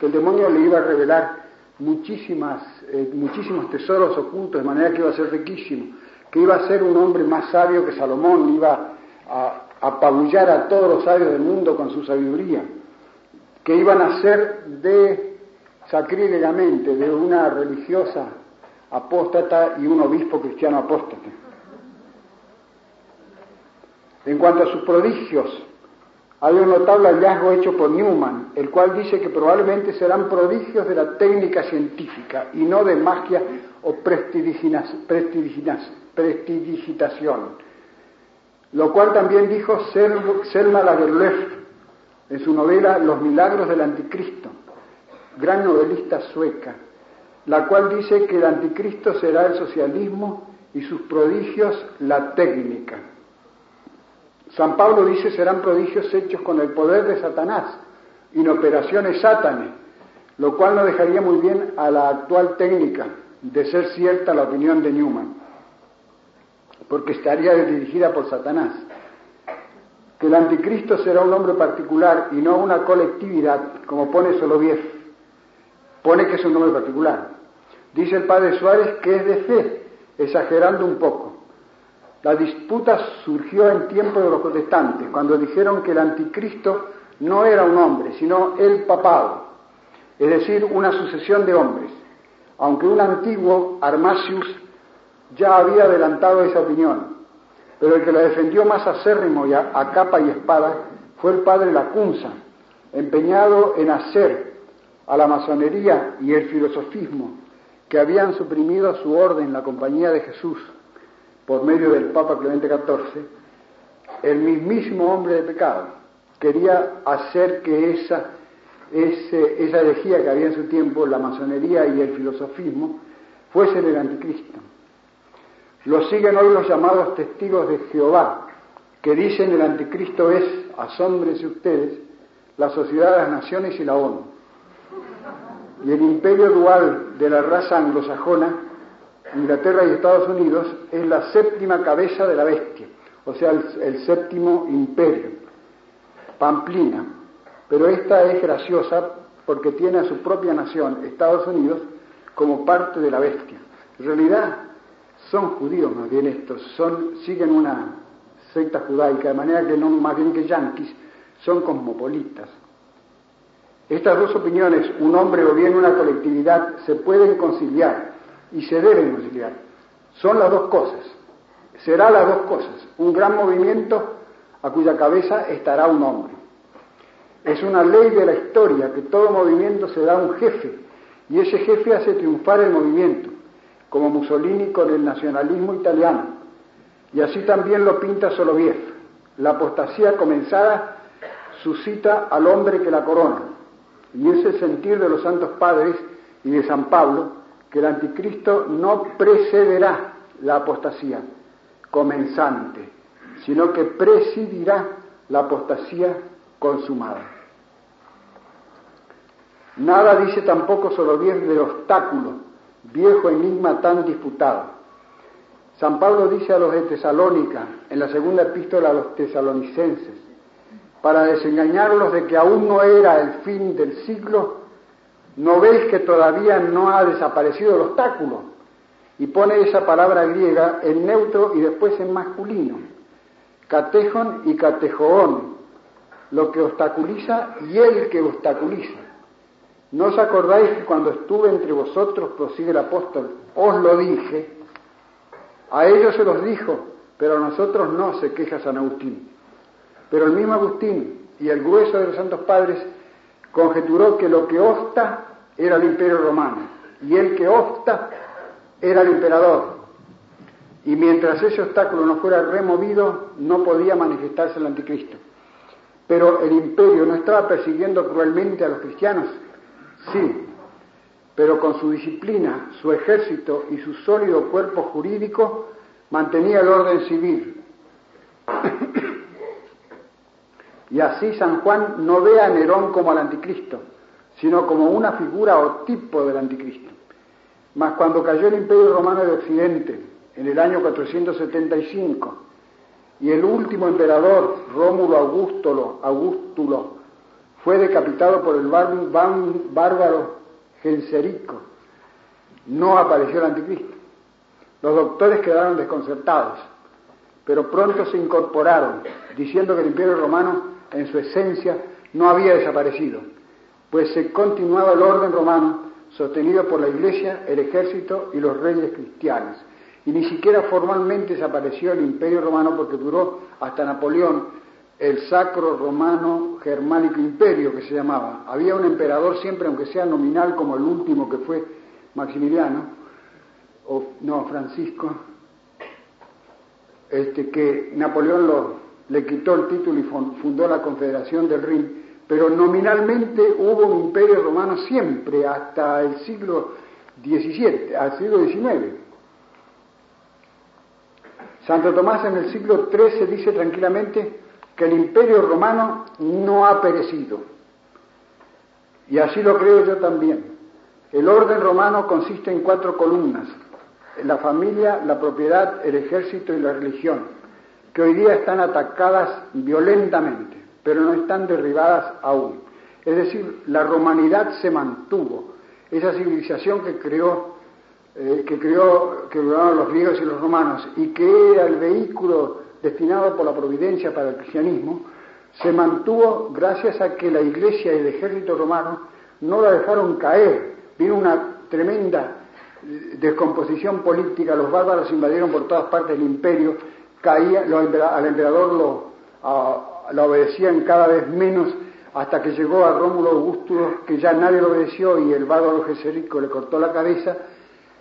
que el demonio le iba a revelar muchísimas, eh, muchísimos tesoros ocultos, de manera que iba a ser riquísimo, que iba a ser un hombre más sabio que Salomón, iba a apabullar a todos los sabios del mundo con su sabiduría, que iban a ser de sacrílegamente de una religiosa apóstata y un obispo cristiano apóstata. En cuanto a sus prodigios, hay un notable hallazgo hecho por Newman, el cual dice que probablemente serán prodigios de la técnica científica y no de magia o prestidigitación lo cual también dijo Selma Lagerlöf en su novela Los milagros del anticristo, gran novelista sueca, la cual dice que el anticristo será el socialismo y sus prodigios la técnica. San Pablo dice serán prodigios hechos con el poder de Satanás, en operaciones sátanes, lo cual no dejaría muy bien a la actual técnica de ser cierta la opinión de Newman porque estaría dirigida por Satanás. Que el anticristo será un hombre particular y no una colectividad, como pone Soloviev. Pone que es un hombre particular. Dice el padre Suárez que es de fe, exagerando un poco. La disputa surgió en tiempo de los protestantes, cuando dijeron que el anticristo no era un hombre, sino el papado, es decir, una sucesión de hombres. Aunque un antiguo Armasius ya había adelantado esa opinión, pero el que la defendió más acérrimo y a, capa y espada fue el padre Lacunza, empeñado en hacer a la masonería y el filosofismo que habían suprimido su orden la compañía de Jesús por medio del Papa Clemente XIV, el mismísimo hombre de pecado quería hacer que esa, esa herejía que había en su tiempo, la masonería y el filosofismo, fuese el anticristo. Lo siguen hoy los llamados testigos de Jehová, que dicen el anticristo es, asómbrense ustedes, la sociedad de las naciones y la ONU. Y el imperio dual de la raza anglosajona, Inglaterra y Estados Unidos, es la séptima cabeza de la bestia, o sea, el, séptimo imperio, Pamplina. Pero esta es graciosa porque tiene a su propia nación, Estados Unidos, como parte de la bestia. En realidad, son judíos más bien estos, son, siguen una secta judaica, de manera que no más bien que yanquis, son cosmopolitas. Estas dos opiniones, un hombre o bien una colectividad, se pueden conciliar y se deben conciliar. Son las dos cosas. Será las dos cosas. Un gran movimiento a cuya cabeza estará un hombre. Es una ley de la historia que todo movimiento se da un jefe y ese jefe hace triunfar el movimiento como Mussolini con el nacionalismo italiano. Y así también lo pinta Soloviev. La apostasía comenzada suscita al hombre que la corona. Y es el sentir de los santos padres y de San Pablo que el anticristo no precederá la apostasía comenzante, sino que presidirá la apostasía consumada. Nada dice tampoco sobre bien del obstáculo, viejo enigma tan disputado. San Pablo dice a los de Tesalónica, en la segunda epístola a los tesalonicenses, para desengañarlos de que aún no era el fin del siglo, ¿no veis que todavía no ha desaparecido el obstáculo? Y pone esa palabra griega en neutro y después en masculino, catejon y catejoón, lo que obstaculiza y el que obstaculiza. ¿No os acordáis que cuando estuve entre vosotros, prosigue el apóstol, os lo dije? A ellos se los dijo, pero a nosotros no, se queja San Agustín. Pero el mismo Agustín y el grueso de los santos padres conjeturó que lo que obsta era el imperio romano y el que obsta era el emperador. Y mientras ese obstáculo no fuera removido, no podía manifestarse el anticristo. Pero el imperio no estaba persiguiendo cruelmente a los cristianos, Sí, pero con su disciplina, su ejército y su sólido cuerpo jurídico mantenía el orden civil. y así San Juan no ve a Nerón como al anticristo, sino como una figura o tipo del anticristo. Mas cuando cayó el imperio romano de Occidente, en el año 475, y el último emperador, Rómulo Augustulo, Augustulo fue decapitado por el bárbaro Genserico. No apareció el anticristo. Los doctores quedaron desconcertados, pero pronto se incorporaron, diciendo que el imperio romano, en su esencia, no había desaparecido, pues se continuaba el orden romano sostenido por la iglesia, el ejército y los reyes cristianos. Y ni siquiera formalmente desapareció el imperio romano porque duró hasta Napoleón el Sacro Romano Germánico Imperio, que se llamaba. Había un emperador siempre, aunque sea nominal, como el último que fue Maximiliano, o no, Francisco, este, que Napoleón lo, le quitó el título y fundó la Confederación del Rin, pero nominalmente hubo un imperio romano siempre, hasta el siglo XVII, al siglo XIX. Santo Tomás en el siglo XIII dice tranquilamente, que el imperio romano no ha perecido. Y así lo creo yo también. El orden romano consiste en cuatro columnas, la familia, la propiedad, el ejército y la religión, que hoy día están atacadas violentamente, pero no están derribadas aún. Es decir, la romanidad se mantuvo, esa civilización que creó, eh, que creó, que crearon los griegos y los romanos, y que era el vehículo destinado por la providencia para el cristianismo, se mantuvo gracias a que la iglesia y el ejército romano no la dejaron caer. Vino una tremenda eh, descomposición política, los bárbaros invadieron por todas partes del imperio, caía, al emperador lo, obedecían cada vez menos hasta que llegó a Rómulo Augusto, que ya nadie lo obedeció y el bárbaro Geserico le cortó la cabeza,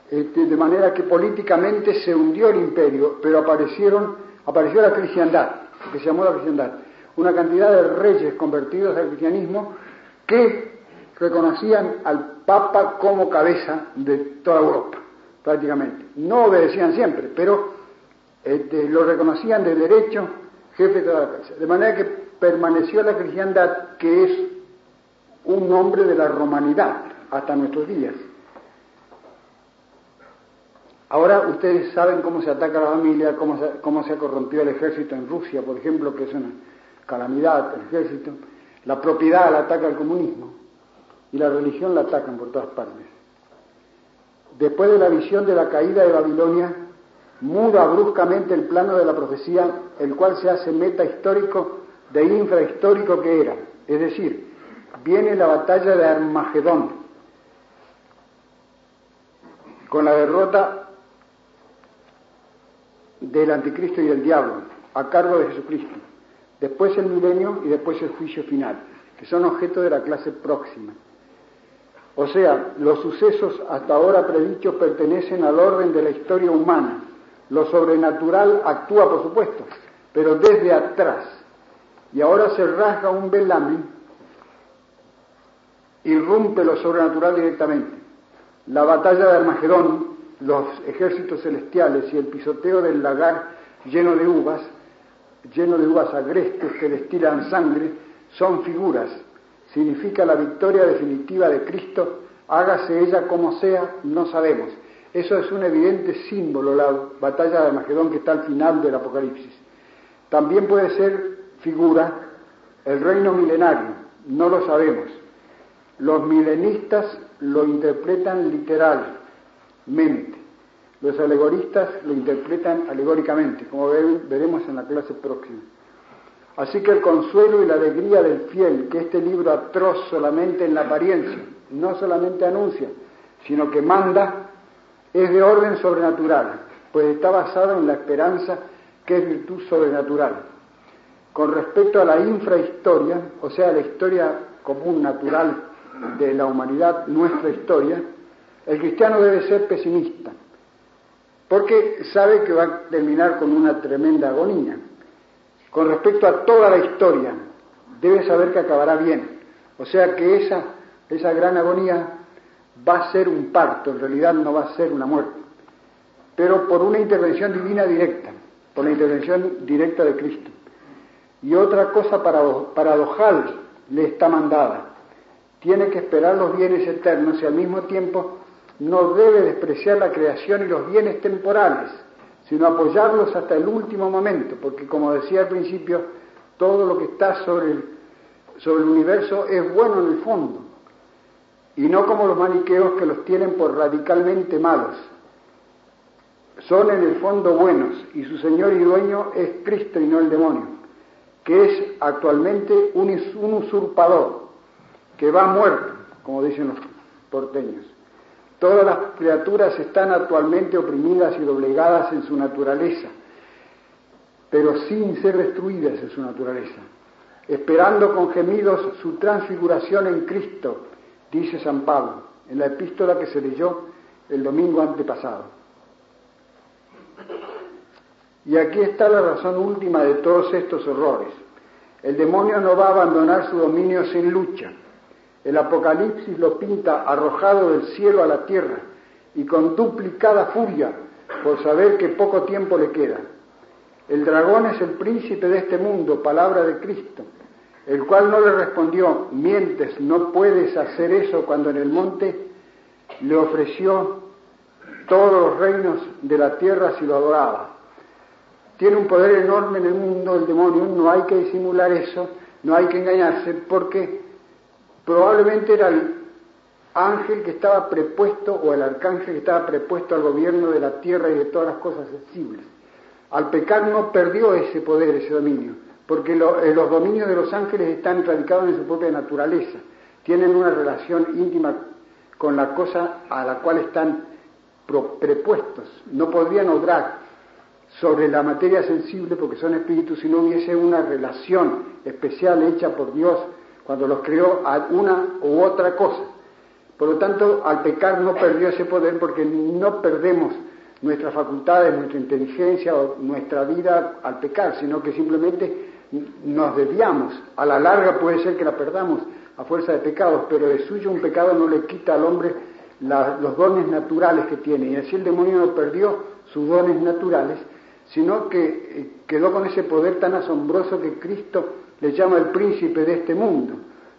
este, de manera que políticamente se hundió el imperio, pero aparecieron apareció la cristiandad, que se llamó la cristiandad, una cantidad de reyes convertidos al cristianismo que reconocían al Papa como cabeza de toda Europa, prácticamente. No obedecían siempre, pero este, lo reconocían de derecho jefe de la cabeza. De manera que permaneció la cristiandad, que es un nombre de la romanidad hasta nuestros días. Ahora ustedes saben cómo se ataca la familia, cómo se, cómo se corrompió el ejército en Rusia, por ejemplo, que es una calamidad el ejército. La propiedad la ataca el comunismo y la religión la atacan por todas partes. Después de la visión de la caída de Babilonia, muda bruscamente el plano de la profecía, el cual se hace meta histórico de infrahistórico que era. Es decir, viene la batalla de Armagedón, con la derrota del anticristo y del diablo, a cargo de Jesucristo. Después el milenio y después el juicio final, que son objeto de la clase próxima. O sea, los sucesos hasta ahora predichos pertenecen al orden de la historia humana. Lo sobrenatural actúa, por supuesto, pero desde atrás. Y ahora se rasga un velamen, irrumpe lo sobrenatural directamente. La batalla de Armagedón, los ejércitos celestiales y el pisoteo del lagar lleno de uvas, lleno de uvas agrestes que destilan sangre, son figuras. Significa la victoria definitiva de Cristo, hágase ella como sea, no sabemos. Eso es un evidente símbolo, la batalla de Armagedón que está al final del Apocalipsis. También puede ser figura el reino milenario, no lo sabemos. Los milenistas lo interpretan literalmente, los alegoristas lo interpretan alegóricamente, como veremos en la clase próxima. Así que el consuelo y la alegría del fiel, que este libro atroz solamente en la apariencia, no solamente anuncia, sino que manda, es de orden sobrenatural, pues está basado en la esperanza que es virtud sobrenatural. Con respecto a la infrahistoria, o sea, la historia común, natural de la humanidad, nuestra historia, el cristiano debe ser pesimista, porque sabe que va a terminar con una tremenda agonía. Con respecto a toda la historia, debe saber que acabará bien. O sea que esa, esa gran agonía va a ser un parto, en realidad no va a ser una muerte, pero por una intervención divina directa, por la intervención directa de Cristo. Y otra cosa paradojal le está mandada. Tiene que esperar los bienes eternos y al mismo tiempo no debe despreciar la creación y los bienes temporales, sino apoyarlos hasta el último momento, porque como decía al principio, todo lo que está sobre el, sobre el universo es bueno en el fondo, y no como los maniqueos que los tienen por radicalmente malos. Son en el fondo buenos y su Señor y dueño es Cristo y no el demonio, que es actualmente un, usurpador, que va muerto, como dicen los porteños. Todas las criaturas están actualmente oprimidas y doblegadas en su naturaleza, pero sin ser destruidas en su naturaleza, esperando con gemidos su transfiguración en Cristo dice San Pablo en la epístola que se leyó el domingo antepasado. Y aquí está la razón última de todos estos horrores. El demonio no va a abandonar su dominio sin lucha. El Apocalipsis lo pinta arrojado del cielo a la tierra y con duplicada furia por saber que poco tiempo le queda. El dragón es el príncipe de este mundo, palabra de Cristo el cual no le respondió, mientes, no puedes hacer eso cuando en el monte le ofreció todos los reinos de la tierra si lo adoraba. Tiene un poder enorme en el mundo el demonio, no hay que disimular eso, no hay que engañarse, porque probablemente era el ángel que estaba prepuesto o el arcángel que estaba prepuesto al gobierno de la tierra y de todas las cosas sensibles. Al pecar no perdió ese poder, ese dominio porque eh, los dominios de los ángeles están radicados en su propia naturaleza, tienen una relación íntima con la cosa a la cual están prepuestos, no podrían obrar sobre la materia sensible porque son espíritus si no hubiese una relación especial hecha por Dios cuando los creó a una u otra cosa. Por lo tanto, al pecar no perdió ese poder porque no perdemos nuestras facultades, nuestra inteligencia o nuestra vida al pecar, sino que simplemente nos desviamos. A la larga puede ser que la perdamos a fuerza de pecados, pero de suyo un pecado no le quita al hombre los dones naturales que tiene. Y así el demonio no perdió sus dones naturales, sino que eh, quedó con ese poder tan asombroso que Cristo le llama el príncipe de este mundo.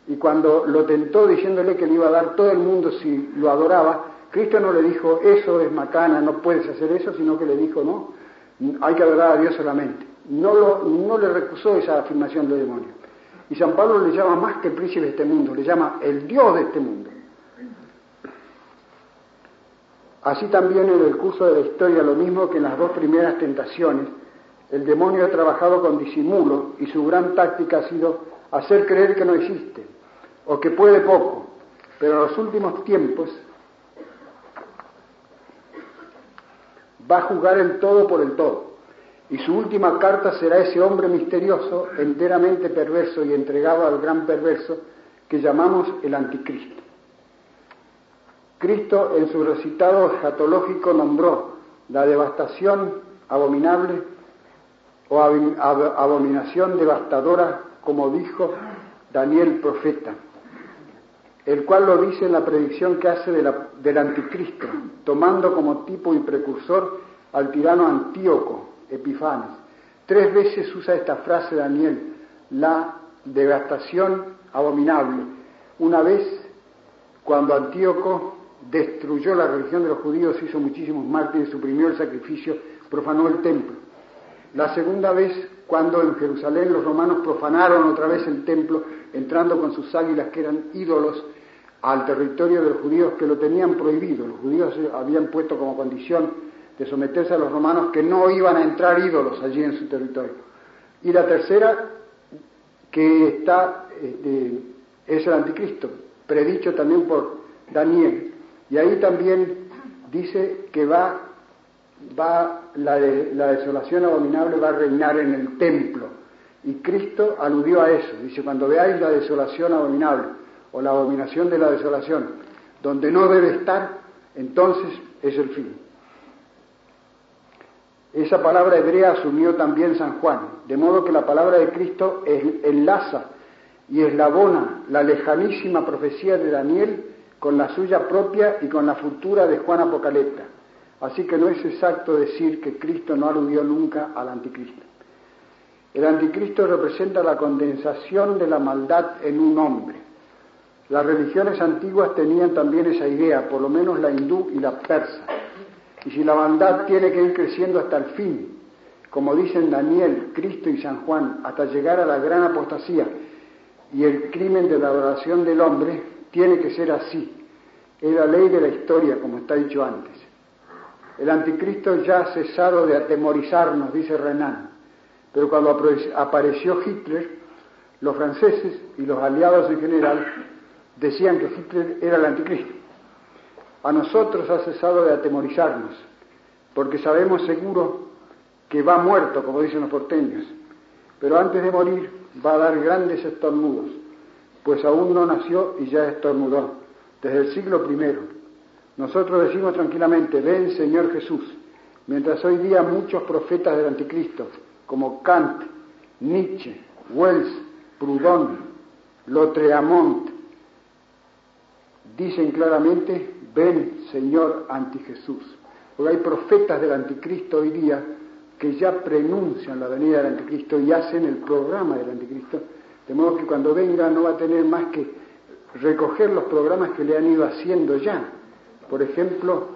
Y cuando lo tentó diciéndole que le iba a dar todo el mundo si lo adoraba, Cristo no le dijo, eso es macana, no puedes hacer eso, sino que le dijo, no, hay que adorar a Dios solamente no, no le recusó esa afirmación del demonio. Y San Pablo le llama más que el príncipe de este mundo, le llama el Dios de este mundo. Así también en el curso de la historia, lo mismo que en las dos primeras tentaciones, el demonio ha trabajado con disimulo y su gran táctica ha sido hacer creer que no existe o que puede poco, pero en los últimos tiempos va a jugar el todo por el todo. Y su última carta será ese hombre misterioso, enteramente perverso y entregado al gran perverso que llamamos el anticristo. Cristo en su recitado escatológico nombró la devastación abominable o abominación devastadora, como dijo Daniel profeta. el cual lo dice en la predicción que hace del anticristo, tomando como tipo y precursor al tirano Antíoco Epifanes. Tres veces usa esta frase Daniel, la devastación abominable. Una vez, cuando Antíoco destruyó la religión de los judíos, hizo muchísimos mártires, suprimió el sacrificio, profanó el templo. La segunda vez, cuando en Jerusalén los romanos profanaron otra vez el templo, entrando con sus águilas que eran ídolos al territorio de los judíos que lo tenían prohibido. Los judíos habían puesto como condición de someterse a los romanos que no iban a entrar ídolos allí en su territorio. Y la tercera, que está, este, es el anticristo, predicho también por Daniel. Y ahí también dice que va, va la, la desolación abominable va a reinar en el templo. Y Cristo aludió a eso. Dice, cuando veáis la desolación abominable o la abominación de la desolación, donde no debe estar, entonces es el fin. Esa palabra hebrea asumió también San Juan, de modo que la palabra de Cristo enlaza y eslabona la lejanísima profecía de Daniel con la suya propia y con la futura de Juan Apocalipta. Así que no es exacto decir que Cristo no aludió nunca al anticristo. El anticristo representa la condensación de la maldad en un hombre. Las religiones antiguas tenían también esa idea, por lo menos la hindú y la persa. Y si la maldad tiene que ir creciendo hasta el fin, como dicen Daniel, Cristo y San Juan, hasta llegar a la gran apostasía y el crimen de la adoración del hombre, tiene que ser así. Es la ley de la historia, como está dicho antes. El anticristo ya ha cesado de atemorizarnos, dice Renan, pero cuando apareció Hitler, los franceses y los aliados en general decían que Hitler era el anticristo a nosotros ha cesado de atemorizarnos, porque sabemos seguro que va muerto, como dicen los porteños, pero antes de morir va a dar grandes estornudos, pues aún no nació y ya estornudó, desde el siglo I. Nosotros decimos tranquilamente, ven Señor Jesús, mientras hoy día muchos profetas del anticristo, como Kant, Nietzsche, Wells, Proudhon, Lotreamont, dicen claramente, ven Señor anti Jesús. Porque hay profetas del anticristo hoy día que ya prenuncian la venida del anticristo y hacen el programa del anticristo, de modo que cuando venga no va a tener más que recoger los programas que le han ido haciendo ya. Por ejemplo,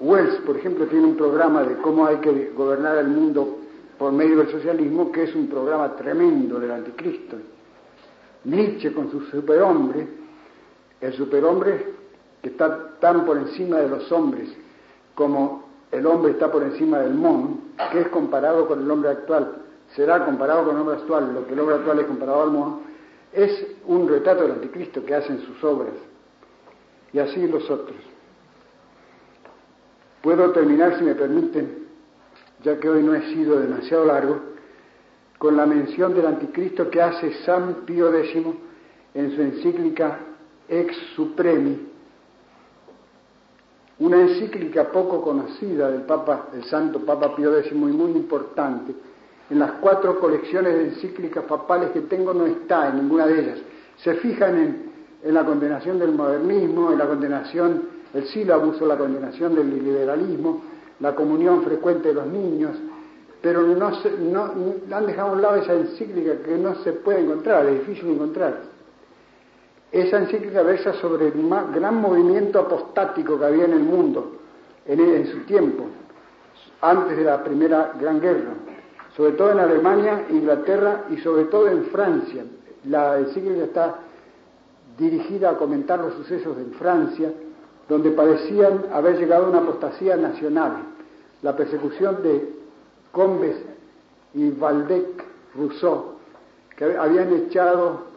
Wells, por ejemplo, tiene un programa de cómo hay que gobernar el mundo por medio del socialismo, que es un programa tremendo del anticristo. Nietzsche con su superhombre, el superhombre que está tan por encima de los hombres como el hombre está por encima del mono, que es comparado con el hombre actual, será comparado con el hombre actual, lo que el hombre actual es comparado al mono, es un retrato del anticristo que hacen sus obras. Y así los otros. Puedo terminar, si me permiten, ya que hoy no he sido demasiado largo, con la mención del anticristo que hace San Pío X en su encíclica Ex Supremi, una encíclica poco conocida del Papa, Santo Papa Pío X y muy importante. En las cuatro colecciones de encíclicas papales que tengo no está en ninguna de ellas. Se fijan en, la condenación del modernismo, en la condenación, el sílabus o la condenación del liberalismo, la comunión frecuente de los niños, pero no, se, han dejado a un lado esa encíclica que no se puede encontrar, es difícil encontrar. Esa encíclica versa sobre el gran movimiento apostático que había en el mundo en, su tiempo, antes de la Primera Gran Guerra, sobre todo en Alemania, Inglaterra y sobre todo en Francia. La encíclica está dirigida a comentar los sucesos en Francia, donde parecían haber llegado a una apostasía nacional. La persecución de Combes y Valdec Rousseau, que habían echado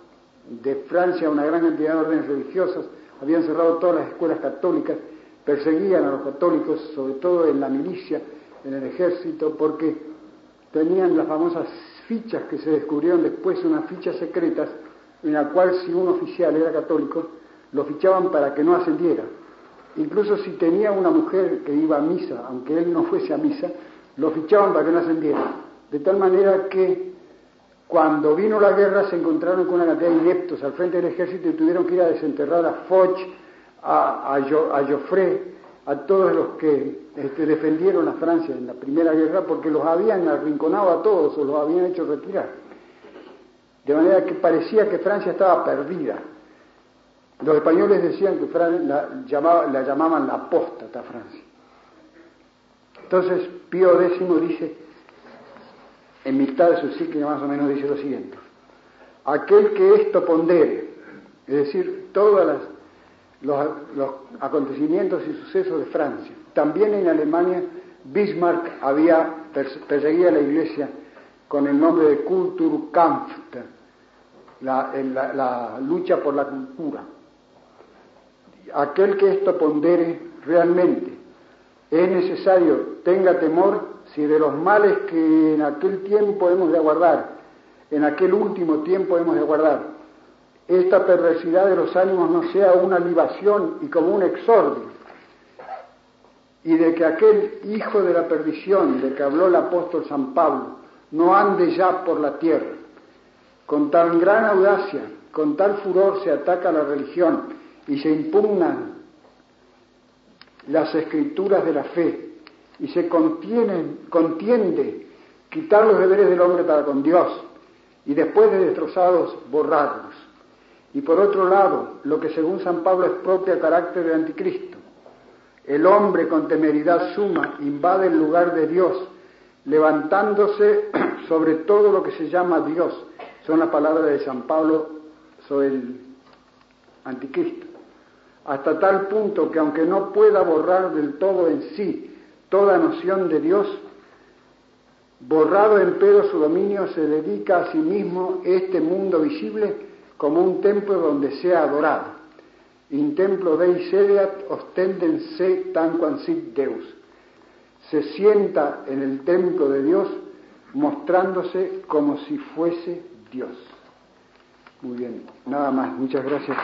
de Francia una gran cantidad de órdenes religiosas, habían cerrado todas las escuelas católicas, perseguían a los católicos, sobre todo en la milicia, en el ejército, porque tenían las famosas fichas que se descubrieron después, unas fichas secretas, en la cual si un oficial era católico, lo fichaban para que no ascendiera. Incluso si tenía una mujer que iba a misa, aunque él no fuese a misa, lo fichaban para que no ascendiera. De tal manera que Cuando vino la guerra se encontraron con una cantidad de ineptos al frente del ejército y tuvieron que ir a desenterrar a Foch, a, a, Joffre, a todos los que este, defendieron a Francia en la Primera Guerra porque los habían arrinconado a todos o los habían hecho retirar. De manera que parecía que Francia estaba perdida. Los españoles decían que la, la llamaban la apóstata Francia. Entonces Pío X dice, en mitad de su ciclo más o menos dice lo siguiente, aquel que esto pondere, es decir, todos los, acontecimientos y sucesos de Francia, también en Alemania Bismarck había perseguido a la iglesia con el nombre de Kulturkampf, la, la lucha por la cultura. Aquel que esto pondere realmente es necesario tenga temor si de los males que en aquel tiempo hemos de aguardar, en aquel último tiempo hemos de aguardar, esta perversidad de los ánimos no sea una libación y como un exordio, y de que aquel hijo de la perdición de que habló el apóstol San Pablo no ande ya por la tierra. Con tan gran audacia, con tal furor se ataca la religión y se impugnan las escrituras de la fe y se contiende quitar los deberes del hombre para con Dios y después de destrozados borrarlos. Y por otro lado, lo que según San Pablo es propio carácter de anticristo, el hombre con temeridad suma invade el lugar de Dios, levantándose sobre todo lo que se llama Dios. Son las palabras de San Pablo sobre el anticristo. Hasta tal punto que aunque no pueda borrar del todo en sí toda noción de Dios, borrado en pedo su dominio, se dedica a sí mismo este mundo visible como un templo donde sea adorado. In templo Dei sedeat ostenden se tanquam sit Deus. Se sienta en el templo de Dios mostrándose como si fuese Dios. Muy bien, nada más. Muchas gracias.